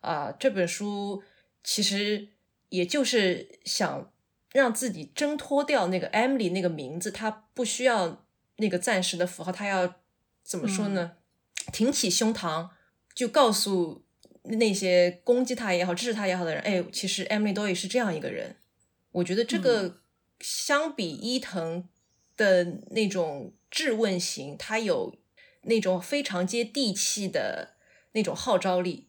啊。这本书其实也就是想让自己挣脱掉那个 Emily 那个名字，他不需要那个暂时的符号，他要怎么说呢？挺起胸膛，就告诉那些攻击他也好、支持他也好的人，哎，其实 Emily Doy 是这样一个人。我觉得这个。相比伊藤的那种质问型，他有那种非常接地气的那种号召力。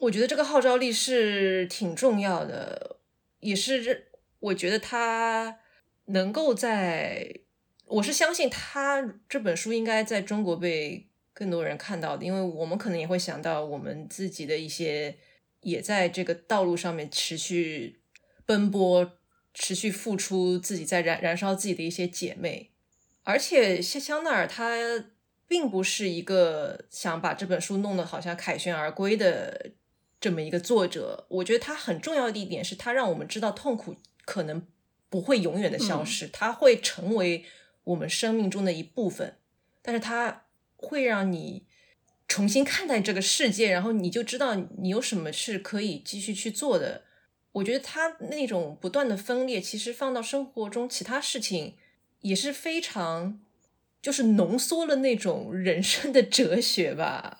我觉得这个号召力是挺重要的，也是我觉得他能够在，我是相信他这本书应该在中国被更多人看到的，因为我们可能也会想到我们自己的一些也在这个道路上面持续奔波。持续付出自己在燃燃烧自己的一些姐妹，而且香香奈儿她并不是一个想把这本书弄得好像凯旋而归的这么一个作者。我觉得他很重要的一点是他让我们知道痛苦可能不会永远的消失，它会成为我们生命中的一部分，但是它会让你重新看待这个世界，然后你就知道你有什么是可以继续去做的。我觉得他那种不断的分裂，其实放到生活中其他事情也是非常，就是浓缩了那种人生的哲学吧。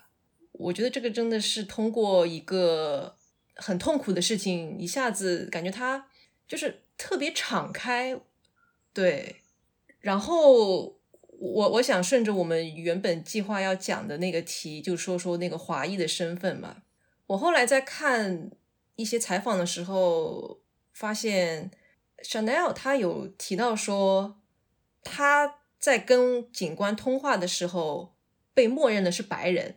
我觉得这个真的是通过一个很痛苦的事情，一下子感觉他就是特别敞开。对，然后我我想顺着我们原本计划要讲的那个题，就说说那个华裔的身份嘛。我后来在看。一些采访的时候，发现 Chanel 他有提到说，他在跟警官通话的时候被默认的是白人，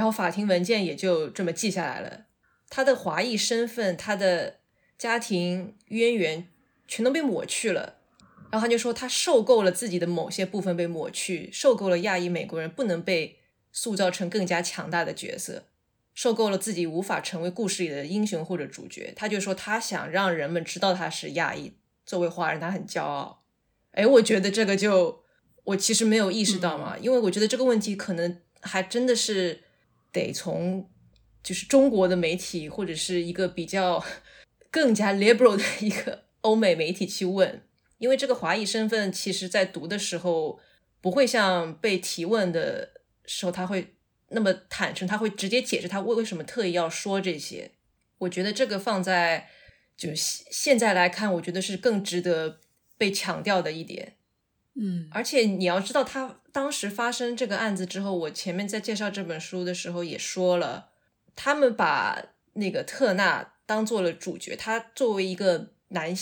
然后法庭文件也就这么记下来了。他的华裔身份、他的家庭渊源全都被抹去了，然后他就说他受够了自己的某些部分被抹去，受够了亚裔美国人不能被塑造成更加强大的角色。受够了自己无法成为故事里的英雄或者主角，他就说他想让人们知道他是亚裔，作为华人他很骄傲。哎，我觉得这个就我其实没有意识到嘛，因为我觉得这个问题可能还真的是得从就是中国的媒体或者是一个比较 更加 liberal 的一个欧美媒体去问，因为这个华裔身份其实在读的时候不会像被提问的时候他会。那么坦诚，他会直接解释他为为什么特意要说这些。我觉得这个放在就现现在来看，我觉得是更值得被强调的一点。嗯，而且你要知道，他当时发生这个案子之后，我前面在介绍这本书的时候也说了，他们把那个特纳当做了主角，他作为一个男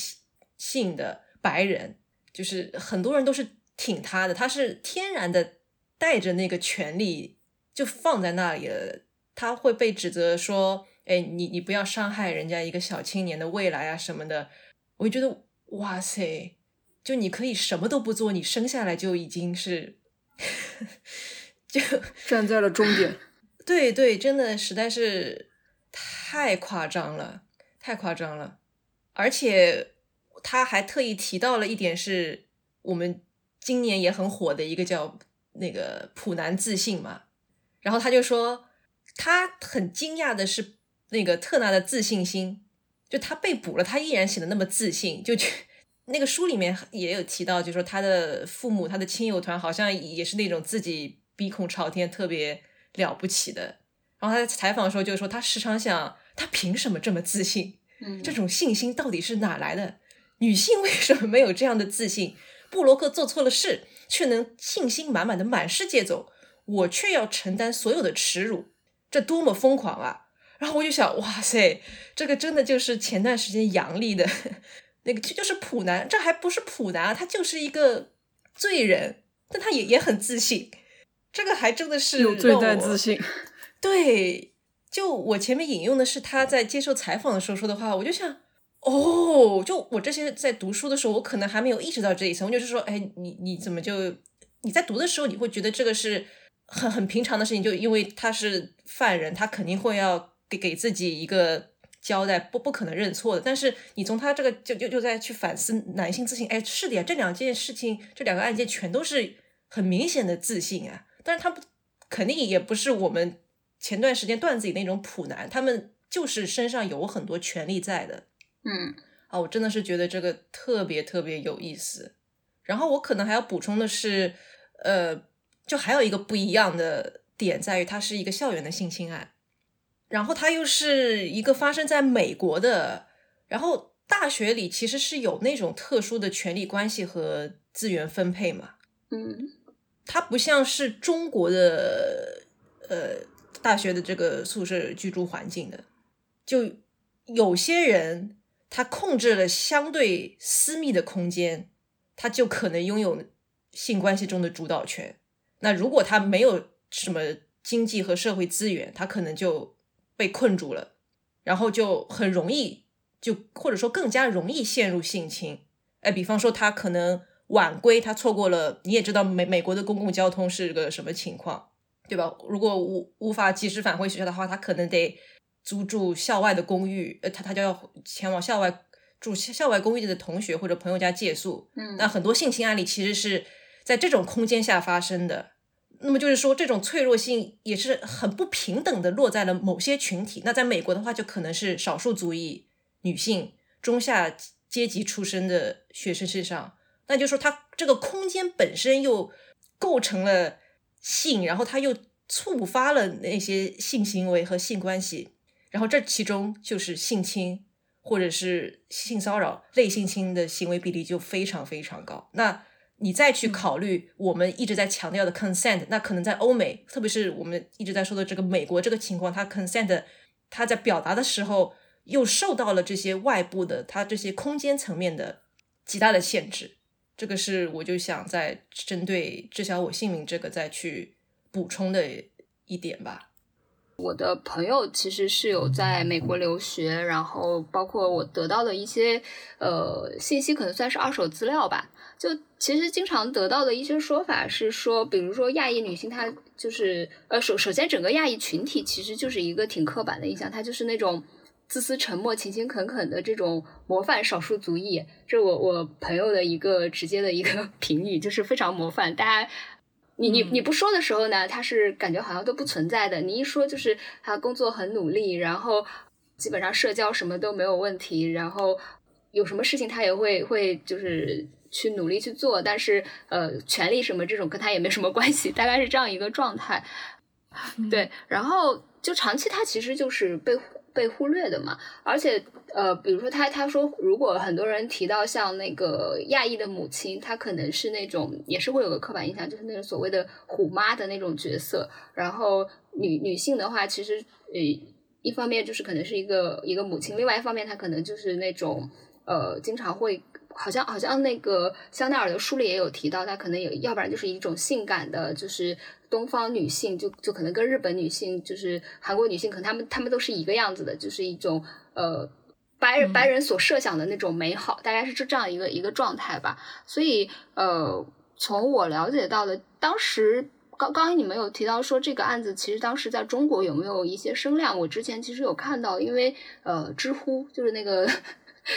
性的白人，就是很多人都是挺他的，他是天然的带着那个权利。就放在那里了，他会被指责说：“哎，你你不要伤害人家一个小青年的未来啊什么的。”我就觉得，哇塞，就你可以什么都不做，你生下来就已经是，就站在了终点。对对，真的实在是太夸张了，太夸张了。而且他还特意提到了一点，是我们今年也很火的一个叫那个普男自信嘛。然后他就说，他很惊讶的是那个特纳的自信心，就他被捕了，他依然显得那么自信。就那个书里面也有提到，就是说他的父母、他的亲友团好像也是那种自己鼻孔朝天、特别了不起的。然后他在采访的时候就说，他时常想，他凭什么这么自信？嗯，这种信心到底是哪来的？女性为什么没有这样的自信？布洛克做错了事，却能信心满满的满世界走，我却要承担所有的耻辱，这多么疯狂啊！然后我就想，哇塞，这个真的就是前段时间杨笠的那个，这就是普男，这还不是普男啊，他就是一个罪人，但他也也很自信，这个还真的是有罪在自信。对，就我前面引用的是他在接受采访的时候说的话，我就想。哦，就我这些在读书的时候，我可能还没有意识到这一层。我就是说，哎，你你怎么就你在读的时候，你会觉得这个是很很平常的事情，就因为他是犯人，他肯定会要给给自己一个交代，不不可能认错的。但是你从他这个就就就在去反思男性自信，哎，是的呀，这两件事情，这两个案件全都是很明显的自信啊。但是他不肯定也不是我们前段时间段子里那种普男，他们就是身上有很多权利在的。嗯，啊，我真的是觉得这个特别特别有意思。然后我可能还要补充的是，呃，就还有一个不一样的点在于，它是一个校园的性侵案，然后它又是一个发生在美国的，然后大学里其实是有那种特殊的权利关系和资源分配嘛。嗯，它不像是中国的呃大学的这个宿舍居住环境的，就有些人。他控制了相对私密的空间，他就可能拥有性关系中的主导权。那如果他没有什么经济和社会资源，他可能就被困住了，然后就很容易就或者说更加容易陷入性侵。哎，比方说他可能晚归，他错过了，你也知道美美国的公共交通是个什么情况，对吧？如果无无法及时返回学校的话，他可能得。租住校外的公寓，呃，他他就要前往校外住校外公寓的同学或者朋友家借宿。嗯，那很多性侵案例其实是在这种空间下发生的。那么就是说，这种脆弱性也是很不平等的落在了某些群体。那在美国的话，就可能是少数族裔女性、中下阶级出身的学生身上。那就是说，它这个空间本身又构成了性，然后它又触发了那些性行为和性关系。然后这其中就是性侵或者是性骚扰类性侵的行为比例就非常非常高。那你再去考虑我们一直在强调的 consent，那可能在欧美，特别是我们一直在说的这个美国这个情况，它 consent 它在表达的时候又受到了这些外部的它这些空间层面的极大的限制。这个是我就想在针对知晓我姓名这个再去补充的一点吧。我的朋友其实是有在美国留学，然后包括我得到的一些呃信息，可能算是二手资料吧。就其实经常得到的一些说法是说，比如说亚裔女性，她就是呃首首先整个亚裔群体其实就是一个挺刻板的印象，她就是那种自私、沉默、勤勤恳恳的这种模范少数族裔。这我我朋友的一个直接的一个 评语，就是非常模范，大家。你你你不说的时候呢，他是感觉好像都不存在的。你一说，就是他工作很努力，然后基本上社交什么都没有问题，然后有什么事情他也会会就是去努力去做。但是呃，权利什么这种跟他也没什么关系，大概是这样一个状态。对，然后就长期他其实就是被。被忽略的嘛，而且呃，比如说他他说，如果很多人提到像那个亚裔的母亲，她可能是那种也是会有个刻板印象，就是那种所谓的虎妈的那种角色。然后女女性的话，其实呃，一方面就是可能是一个一个母亲，另外一方面她可能就是那种呃，经常会好像好像那个香奈儿的书里也有提到，她可能有要不然就是一种性感的，就是。东方女性就就可能跟日本女性，就是韩国女性，可能她们她们都是一个样子的，就是一种呃白人白人所设想的那种美好，大概是这这样一个一个状态吧。所以呃，从我了解到的，当时刚刚你们有提到说这个案子，其实当时在中国有没有一些声量？我之前其实有看到，因为呃，知乎就是那个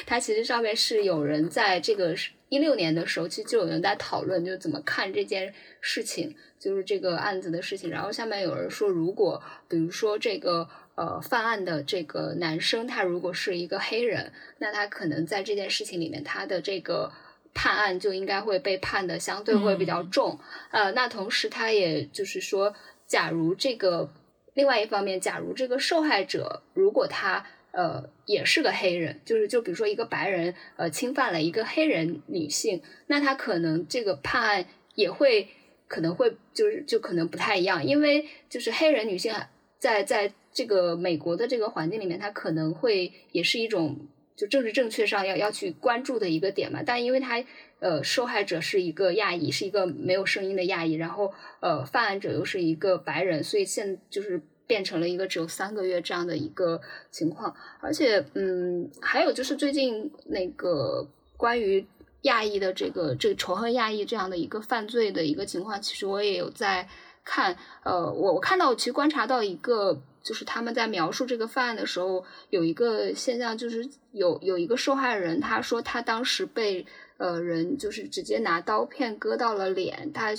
它其实上面是有人在这个一六年的时候，其实就有人在讨论，就怎么看这件事情，就是这个案子的事情。然后下面有人说，如果比如说这个呃犯案的这个男生，他如果是一个黑人，那他可能在这件事情里面，他的这个判案就应该会被判的相对会比较重。呃，那同时他也就是说，假如这个另外一方面，假如这个受害者如果他呃，也是个黑人，就是就比如说一个白人，呃，侵犯了一个黑人女性，那他可能这个判案也会可能会就是就可能不太一样，因为就是黑人女性在在这个美国的这个环境里面，她可能会也是一种就政治正确上要要去关注的一个点嘛，但因为她呃受害者是一个亚裔，是一个没有声音的亚裔，然后呃犯案者又是一个白人，所以现就是。变成了一个只有三个月这样的一个情况，而且，嗯，还有就是最近那个关于亚裔的这个这个仇恨亚裔这样的一个犯罪的一个情况，其实我也有在看。呃，我我看到其实观察到一个，就是他们在描述这个犯案的时候，有一个现象，就是有有一个受害人，他说他当时被呃人就是直接拿刀片割到了脸，他。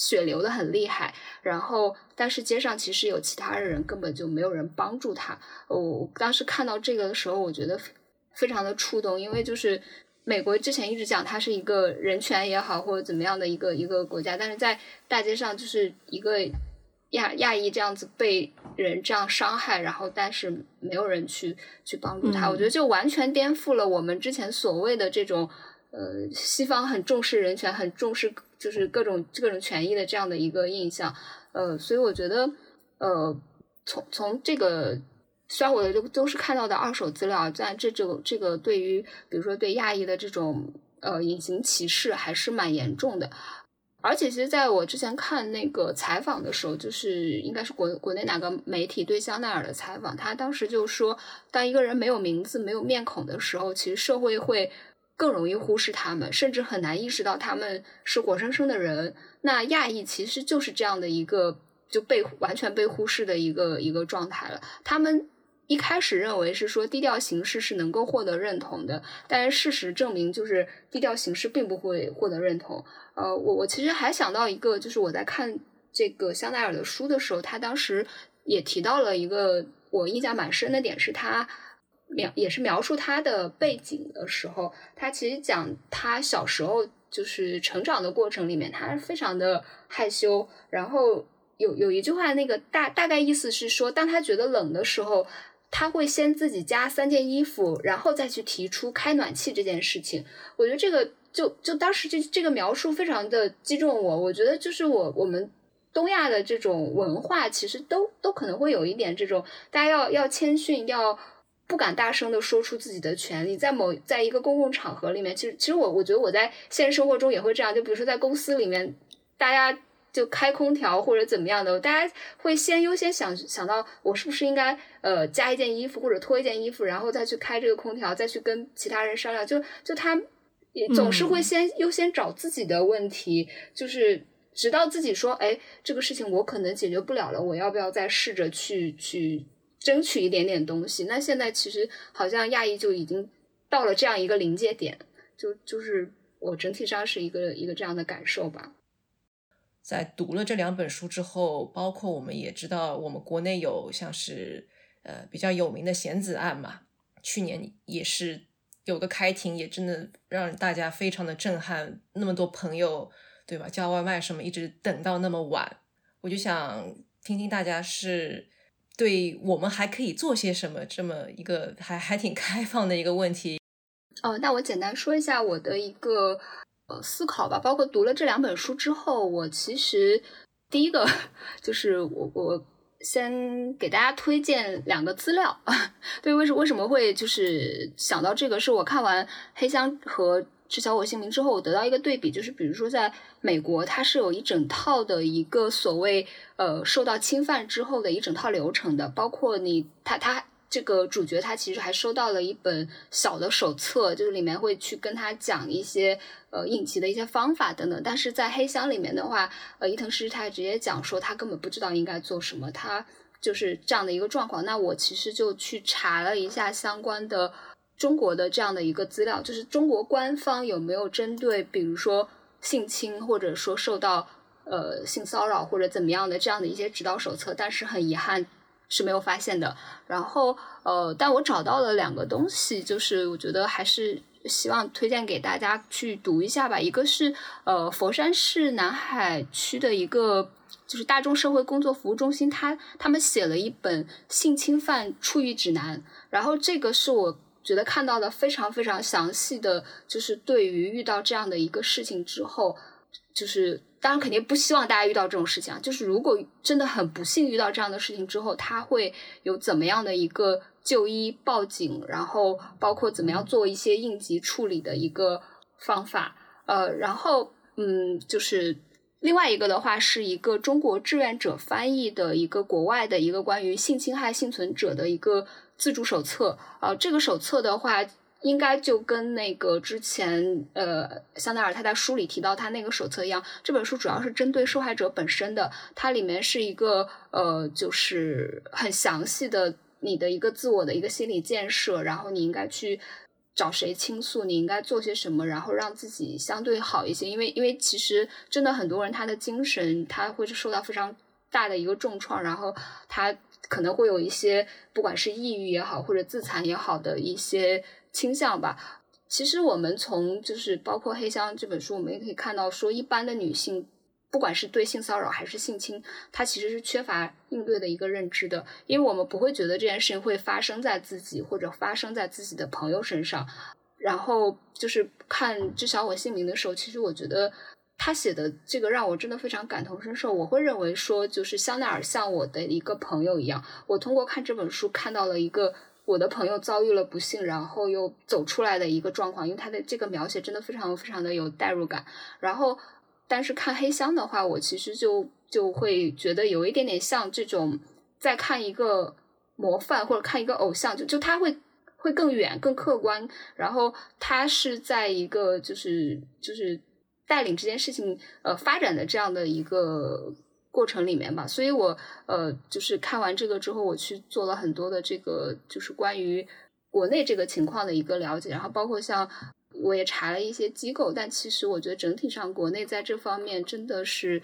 血流的很厉害，然后但是街上其实有其他的人，根本就没有人帮助他。我当时看到这个的时候，我觉得非常的触动，因为就是美国之前一直讲它是一个人权也好或者怎么样的一个一个国家，但是在大街上就是一个亚亚裔这样子被人这样伤害，然后但是没有人去去帮助他，我觉得就完全颠覆了我们之前所谓的这种呃西方很重视人权，很重视。就是各种各种权益的这样的一个印象，呃，所以我觉得，呃，从从这个虽然我都都是看到的二手资料，但这种这个对于比如说对亚裔的这种呃隐形歧视还是蛮严重的，而且其实在我之前看那个采访的时候，就是应该是国国内哪个媒体对香奈儿的采访，他当时就说，当一个人没有名字、没有面孔的时候，其实社会会。更容易忽视他们，甚至很难意识到他们是活生生的人。那亚裔其实就是这样的一个就被完全被忽视的一个一个状态了。他们一开始认为是说低调行事是能够获得认同的，但是事实证明就是低调行事并不会获得认同。呃，我我其实还想到一个，就是我在看这个香奈儿的书的时候，他当时也提到了一个我印象蛮深的点，是他。描也是描述他的背景的时候，他其实讲他小时候就是成长的过程里面，他非常的害羞。然后有有一句话，那个大大概意思是说，当他觉得冷的时候，他会先自己加三件衣服，然后再去提出开暖气这件事情。我觉得这个就就当时这这个描述非常的击中我。我觉得就是我我们东亚的这种文化，其实都都可能会有一点这种，大家要要谦逊要。不敢大声的说出自己的权利，在某在一个公共场合里面，其实其实我我觉得我在现实生活中也会这样，就比如说在公司里面，大家就开空调或者怎么样的，大家会先优先想想到我是不是应该呃加一件衣服或者脱一件衣服，然后再去开这个空调，再去跟其他人商量，就就他也总是会先优先找自己的问题，就是直到自己说，哎，这个事情我可能解决不了了，我要不要再试着去去。争取一点点东西，那现在其实好像亚裔就已经到了这样一个临界点，就就是我整体上是一个一个这样的感受吧。在读了这两本书之后，包括我们也知道，我们国内有像是呃比较有名的贤子案嘛，去年也是有个开庭，也真的让大家非常的震撼，那么多朋友对吧，叫外卖什么一直等到那么晚，我就想听听大家是。对我们还可以做些什么？这么一个还还挺开放的一个问题。哦，那我简单说一下我的一个呃思考吧。包括读了这两本书之后，我其实第一个 就是我我先给大家推荐两个资料。对，为什为什么会就是想到这个？是我看完《黑箱》和。知晓我姓名之后，我得到一个对比，就是比如说在美国，它是有一整套的一个所谓呃受到侵犯之后的一整套流程的，包括你他他这个主角他其实还收到了一本小的手册，就是里面会去跟他讲一些呃应急的一些方法等等。但是在黑箱里面的话，呃伊藤诗他直接讲说他根本不知道应该做什么，他就是这样的一个状况。那我其实就去查了一下相关的。中国的这样的一个资料，就是中国官方有没有针对，比如说性侵或者说受到呃性骚扰或者怎么样的这样的一些指导手册，但是很遗憾是没有发现的。然后呃，但我找到了两个东西，就是我觉得还是希望推荐给大家去读一下吧。一个是呃佛山市南海区的一个就是大众社会工作服务中心，他他们写了一本性侵犯处遇指南，然后这个是我。觉得看到的非常非常详细的就是对于遇到这样的一个事情之后，就是当然肯定不希望大家遇到这种事情啊。就是如果真的很不幸遇到这样的事情之后，他会有怎么样的一个就医、报警，然后包括怎么样做一些应急处理的一个方法。呃，然后嗯，就是另外一个的话是一个中国志愿者翻译的一个国外的一个关于性侵害幸存者的一个。自助手册，呃，这个手册的话，应该就跟那个之前，呃，香奈儿他在书里提到他那个手册一样，这本书主要是针对受害者本身的，它里面是一个，呃，就是很详细的你的一个自我的一个心理建设，然后你应该去找谁倾诉，你应该做些什么，然后让自己相对好一些，因为因为其实真的很多人他的精神他会受到非常大的一个重创，然后他。可能会有一些，不管是抑郁也好，或者自残也好的一些倾向吧。其实我们从就是包括《黑箱》这本书，我们也可以看到，说一般的女性，不管是对性骚扰还是性侵，她其实是缺乏应对的一个认知的，因为我们不会觉得这件事情会发生在自己或者发生在自己的朋友身上。然后就是看《知晓我姓名》的时候，其实我觉得。他写的这个让我真的非常感同身受。我会认为说，就是香奈儿像我的一个朋友一样。我通过看这本书，看到了一个我的朋友遭遇了不幸，然后又走出来的一个状况。因为他的这个描写真的非常非常的有代入感。然后，但是看黑箱的话，我其实就就会觉得有一点点像这种在看一个模范或者看一个偶像，就就他会会更远、更客观。然后他是在一个就是就是。带领这件事情呃发展的这样的一个过程里面吧，所以我呃就是看完这个之后，我去做了很多的这个就是关于国内这个情况的一个了解，然后包括像我也查了一些机构，但其实我觉得整体上国内在这方面真的是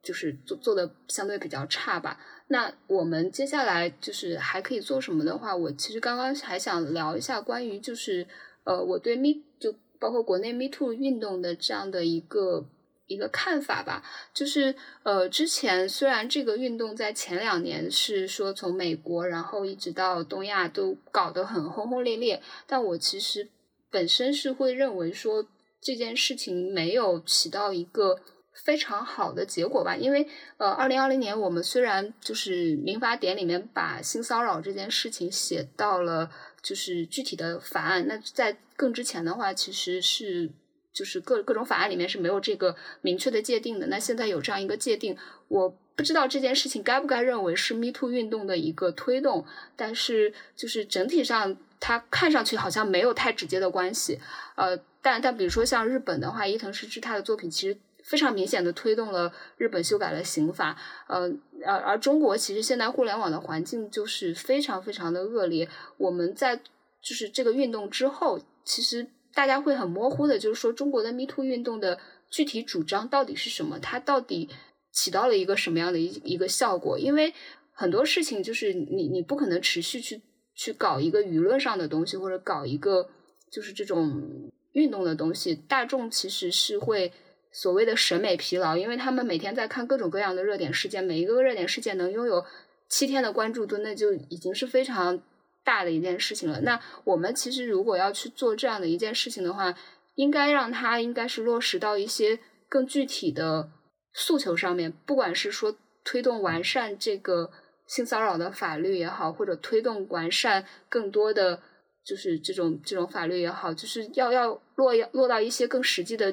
就是做做的相对比较差吧。那我们接下来就是还可以做什么的话，我其实刚刚还想聊一下关于就是呃我对 Me 就。包括国内 Me Too 运动的这样的一个一个看法吧，就是呃，之前虽然这个运动在前两年是说从美国，然后一直到东亚都搞得很轰轰烈烈，但我其实本身是会认为说这件事情没有起到一个非常好的结果吧，因为呃，二零二零年我们虽然就是民法典里面把性骚扰这件事情写到了。就是具体的法案，那在更之前的话，其实是就是各各种法案里面是没有这个明确的界定的。那现在有这样一个界定，我不知道这件事情该不该认为是 Me Too 运动的一个推动，但是就是整体上它看上去好像没有太直接的关系。呃，但但比如说像日本的话，伊藤诗织他的作品其实。非常明显的推动了日本修改了刑法，呃，而而中国其实现在互联网的环境就是非常非常的恶劣。我们在就是这个运动之后，其实大家会很模糊的，就是说中国的 Me Too 运动的具体主张到底是什么？它到底起到了一个什么样的一一个效果？因为很多事情就是你你不可能持续去去搞一个舆论上的东西，或者搞一个就是这种运动的东西，大众其实是会。所谓的审美疲劳，因为他们每天在看各种各样的热点事件，每一个热点事件能拥有七天的关注度，那就已经是非常大的一件事情了。那我们其实如果要去做这样的一件事情的话，应该让它应该是落实到一些更具体的诉求上面，不管是说推动完善这个性骚扰的法律也好，或者推动完善更多的就是这种这种法律也好，就是要要落要落到一些更实际的。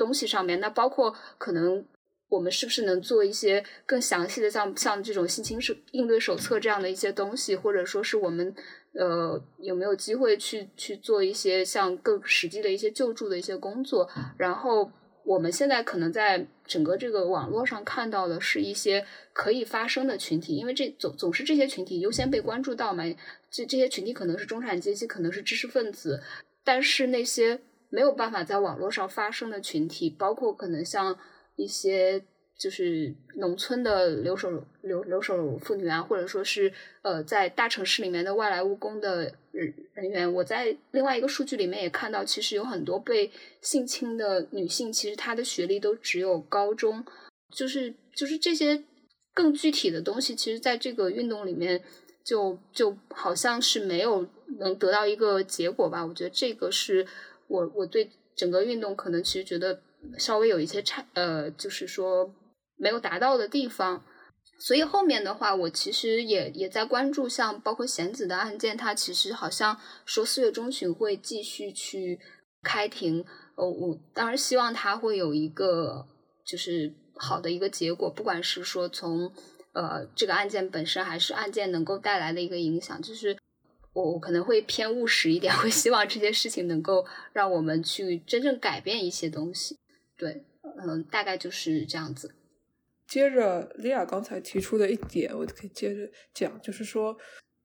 东西上面，那包括可能我们是不是能做一些更详细的，像像这种性侵手应对手册这样的一些东西，或者说是我们呃有没有机会去去做一些像更实际的一些救助的一些工作？然后我们现在可能在整个这个网络上看到的是一些可以发声的群体，因为这总总是这些群体优先被关注到嘛。这这些群体可能是中产阶级，可能是知识分子，但是那些没有办法在网络上发声的群体，包括可能像一些。就是农村的留守留留守妇女啊，或者说是呃，在大城市里面的外来务工的人人员，我在另外一个数据里面也看到，其实有很多被性侵的女性，其实她的学历都只有高中，就是就是这些更具体的东西，其实在这个运动里面就就好像是没有能得到一个结果吧。我觉得这个是我我对整个运动可能其实觉得稍微有一些差，呃，就是说。没有达到的地方，所以后面的话，我其实也也在关注，像包括贤子的案件，他其实好像说四月中旬会继续去开庭。呃，我当然希望他会有一个就是好的一个结果，不管是说从呃这个案件本身，还是案件能够带来的一个影响，就是我我可能会偏务实一点，会希望这些事情能够让我们去真正改变一些东西。对，嗯，大概就是这样子。接着莉亚刚才提出的一点，我可以接着讲，就是说，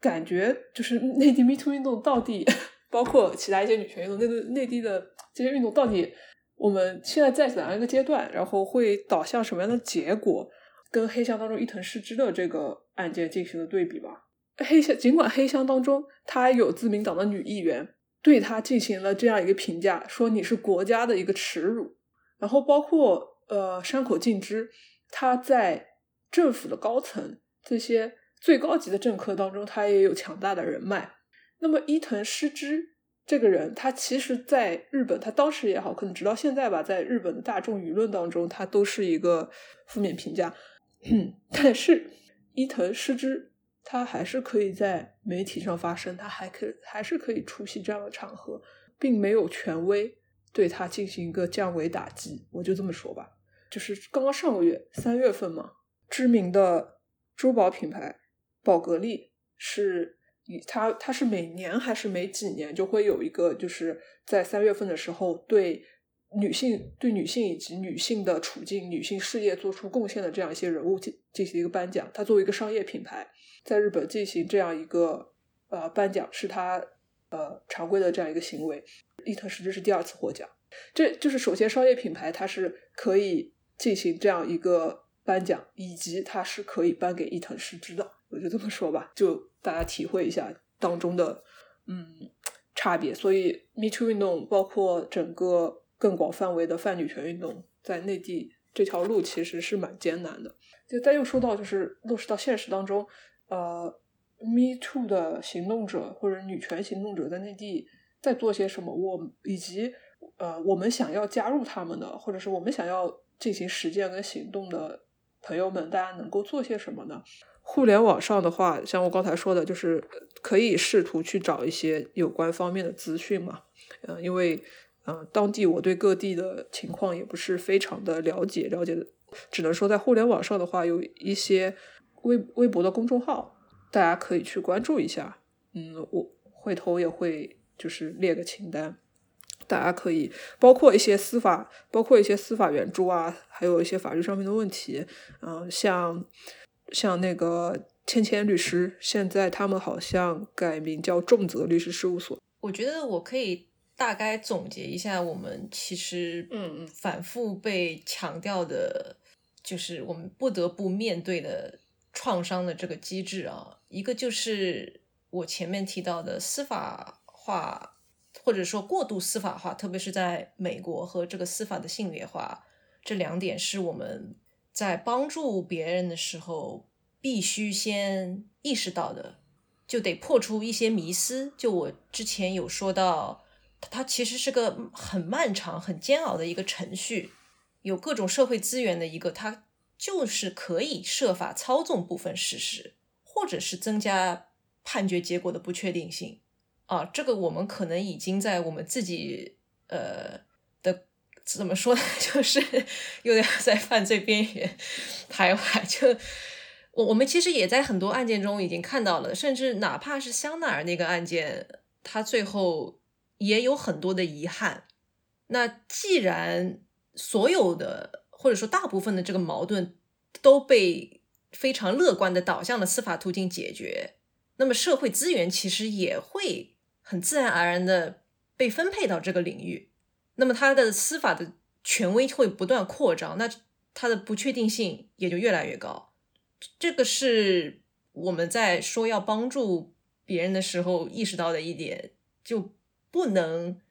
感觉就是内地 Me Too 运动到底，包括其他一些女权运动，内地内地的这些运动到底，我们现在在怎样一个阶段，然后会导向什么样的结果，跟黑箱当中伊藤诗织的这个案件进行了对比吧。黑箱尽管黑箱当中他有自民党的女议员对他进行了这样一个评价，说你是国家的一个耻辱，然后包括呃山口敬之。他在政府的高层，这些最高级的政客当中，他也有强大的人脉。那么伊藤诗织这个人，他其实在日本，他当时也好，可能直到现在吧，在日本的大众舆论当中，他都是一个负面评价。但是伊藤诗织他还是可以在媒体上发声，他还可还是可以出席这样的场合，并没有权威对他进行一个降维打击。我就这么说吧。就是刚刚上个月三月份嘛，知名的珠宝品牌宝格丽是以它它是每年还是每几年就会有一个就是在三月份的时候对女性对女性以及女性的处境、女性事业做出贡献的这样一些人物进进行一个颁奖。它作为一个商业品牌，在日本进行这样一个呃颁奖，是他呃常规的这样一个行为。伊藤实织是第二次获奖，这就是首先商业品牌它是可以。进行这样一个颁奖，以及它是可以颁给伊藤诗织的，我就这么说吧，就大家体会一下当中的嗯差别。所以，Me Too 运动包括整个更广范围的泛女权运动，在内地这条路其实是蛮艰难的。就再又说到，就是落实到现实当中，呃，Me Too 的行动者或者女权行动者在内地在做些什么？我以及呃，我们想要加入他们的，或者是我们想要。进行实践跟行动的朋友们，大家能够做些什么呢？互联网上的话，像我刚才说的，就是可以试图去找一些有关方面的资讯嘛。嗯，因为嗯，当地我对各地的情况也不是非常的了解，了解的只能说在互联网上的话，有一些微微博的公众号，大家可以去关注一下。嗯，我回头也会就是列个清单。大家可以包括一些司法，包括一些司法援助啊，还有一些法律上面的问题，嗯，像像那个芊芊律师，现在他们好像改名叫重泽律师事务所。我觉得我可以大概总结一下，我们其实嗯嗯反复被强调的，就是我们不得不面对的创伤的这个机制啊，一个就是我前面提到的司法化。或者说过度司法化，特别是在美国和这个司法的性别化，这两点是我们在帮助别人的时候必须先意识到的，就得破除一些迷思。就我之前有说到，它其实是个很漫长、很煎熬的一个程序，有各种社会资源的一个，它就是可以设法操纵部分事实，或者是增加判决结果的不确定性。啊，这个我们可能已经在我们自己呃的怎么说呢，就是有点在犯罪边缘徘徊。就我我们其实也在很多案件中已经看到了，甚至哪怕是香奈儿那个案件，它最后也有很多的遗憾。那既然所有的或者说大部分的这个矛盾都被非常乐观的导向了司法途径解决，那么社会资源其实也会很自然而然的被分配到这个领域，那么它的司法的权威会不断扩张，那它的不确定性也就越来越高。这个是我们在说要帮助别人的时候意识到的一点，就不能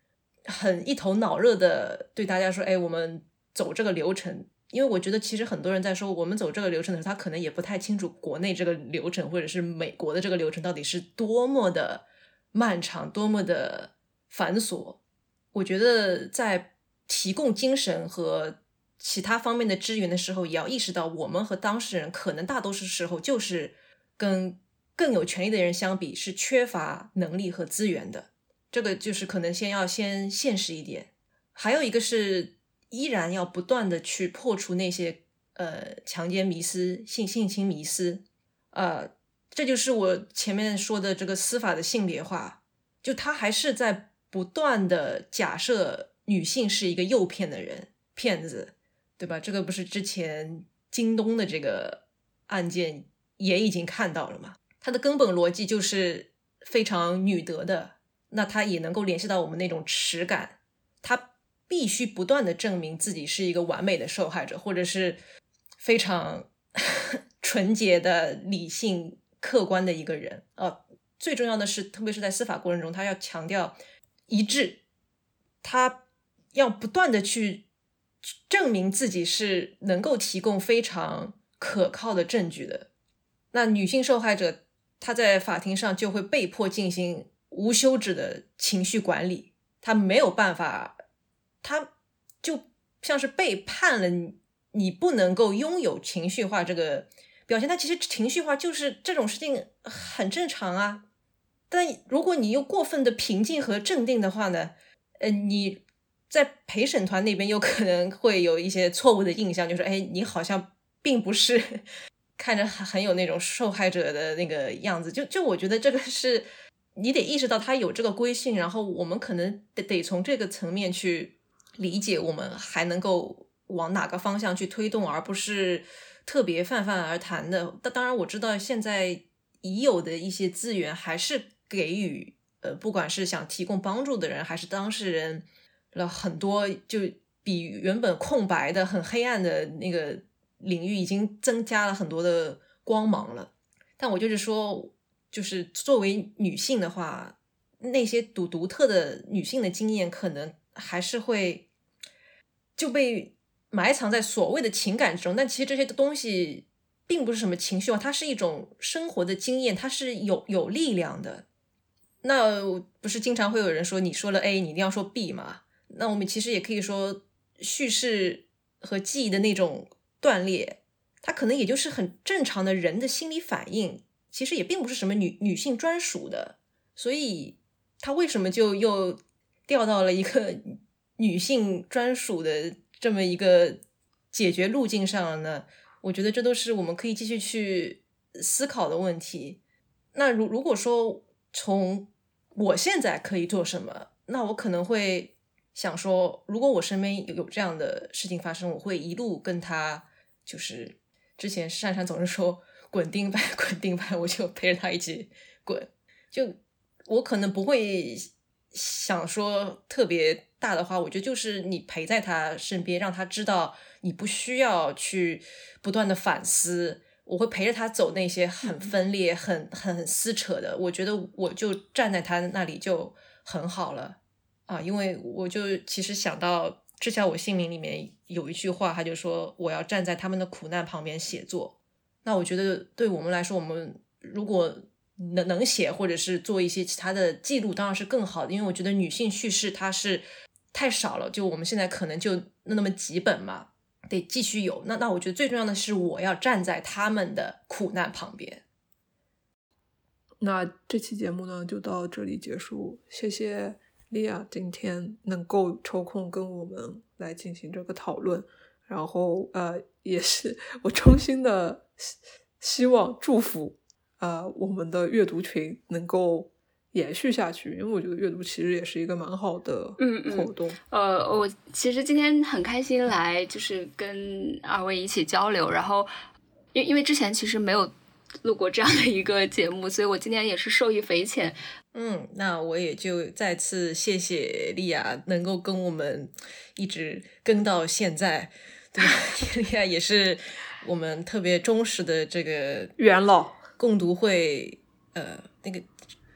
很一头脑热的对大家说：“哎，我们走这个流程。”因为我觉得其实很多人在说我们走这个流程的时候，他可能也不太清楚国内这个流程或者是美国的这个流程到底是多么的漫长、多么的繁琐。我觉得在提供精神和其他方面的支援的时候，也要意识到我们和当事人可能大多数时候就是跟更有权利的人相比是缺乏能力和资源的。这个就是可能先要先现实一点。还有一个是。依然要不断的去破除那些呃强奸迷思、性性侵迷思，呃，这就是我前面说的这个司法的性别化，就他还是在不断的假设女性是一个诱骗的人、骗子，对吧？这个不是之前京东的这个案件也已经看到了嘛？它的根本逻辑就是非常女德的，那它也能够联系到我们那种耻感，它。必须不断的证明自己是一个完美的受害者，或者是非常 纯洁的、理性、客观的一个人。呃，最重要的是，特别是在司法过程中，他要强调一致，他要不断的去证明自己是能够提供非常可靠的证据的。那女性受害者，她在法庭上就会被迫进行无休止的情绪管理，她没有办法。他就像是被判了，你你不能够拥有情绪化这个表现。他其实情绪化就是这种事情很正常啊。但如果你又过分的平静和镇定的话呢，呃，你在陪审团那边有可能会有一些错误的印象，就是哎，你好像并不是 看着很很有那种受害者的那个样子。就就我觉得这个是你得意识到他有这个规训，然后我们可能得得从这个层面去。理解我们还能够往哪个方向去推动，而不是特别泛泛而谈的。但当然，我知道现在已有的一些资源还是给予呃，不管是想提供帮助的人，还是当事人了很多，就比原本空白的、很黑暗的那个领域已经增加了很多的光芒了。但我就是说，就是作为女性的话，那些独独特的女性的经验可能。还是会就被埋藏在所谓的情感之中，但其实这些东西并不是什么情绪化，它是一种生活的经验，它是有有力量的。那不是经常会有人说，你说了 A，你一定要说 B 吗？那我们其实也可以说，叙事和记忆的那种断裂，它可能也就是很正常的人的心理反应，其实也并不是什么女女性专属的。所以，它为什么就又？掉到了一个女性专属的这么一个解决路径上了呢？我觉得这都是我们可以继续去思考的问题。那如如果说从我现在可以做什么，那我可能会想说，如果我身边有有这样的事情发生，我会一路跟他，就是之前珊珊总是说滚钉板 滚钉板，我就陪着他一起滚。就我可能不会。想说特别大的话，我觉得就是你陪在他身边，让他知道你不需要去不断的反思。我会陪着他走那些很分裂、很很撕扯的。我觉得我就站在他那里就很好了啊，因为我就其实想到《知晓我姓名》里面有一句话，他就说我要站在他们的苦难旁边写作。那我觉得对我们来说，我们如果。能能写，或者是做一些其他的记录，当然是更好的。因为我觉得女性叙事它是太少了，就我们现在可能就那么几本嘛，得继续有。那那我觉得最重要的是，我要站在他们的苦难旁边。那这期节目呢，就到这里结束。谢谢莉亚今天能够抽空跟我们来进行这个讨论，然后呃，也是我衷心的希望祝福。呃，我们的阅读群能够延续下去，因为我觉得阅读其实也是一个蛮好的嗯嗯活动。呃，我其实今天很开心来，就是跟二位一起交流。然后，因因为之前其实没有录过这样的一个节目，所以我今天也是受益匪浅。嗯，那我也就再次谢谢莉亚能够跟我们一直跟到现在，对吧？莉亚也是我们特别忠实的这个元老共读会，呃，那个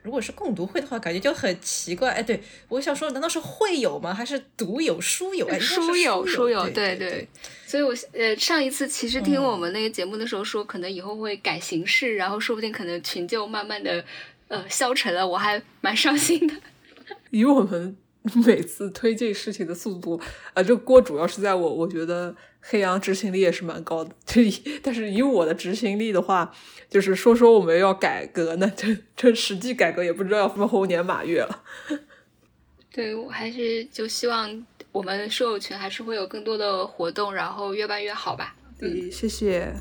如果是共读会的话，感觉就很奇怪。哎，对我想说，难道是会友吗？还是读友、书友？书友，书书友，对对对。所以我，呃，上一次其实听嗯我们那个节目的时候说，可能以后会改形式，然后说不定可能群就慢慢的呃消沉了，我还蛮伤心的。以我们 每次推进事情的速度，呃，这个锅主要是在我，我觉得黑羊执行力也是蛮高的。这但是以我的执行力的话，就是说说我们要改革那，这这实际改革也不知道要分猴年马月了。对我还是就希望我们舍友群还是会有更多的活动，然后越办越好吧。对，谢谢。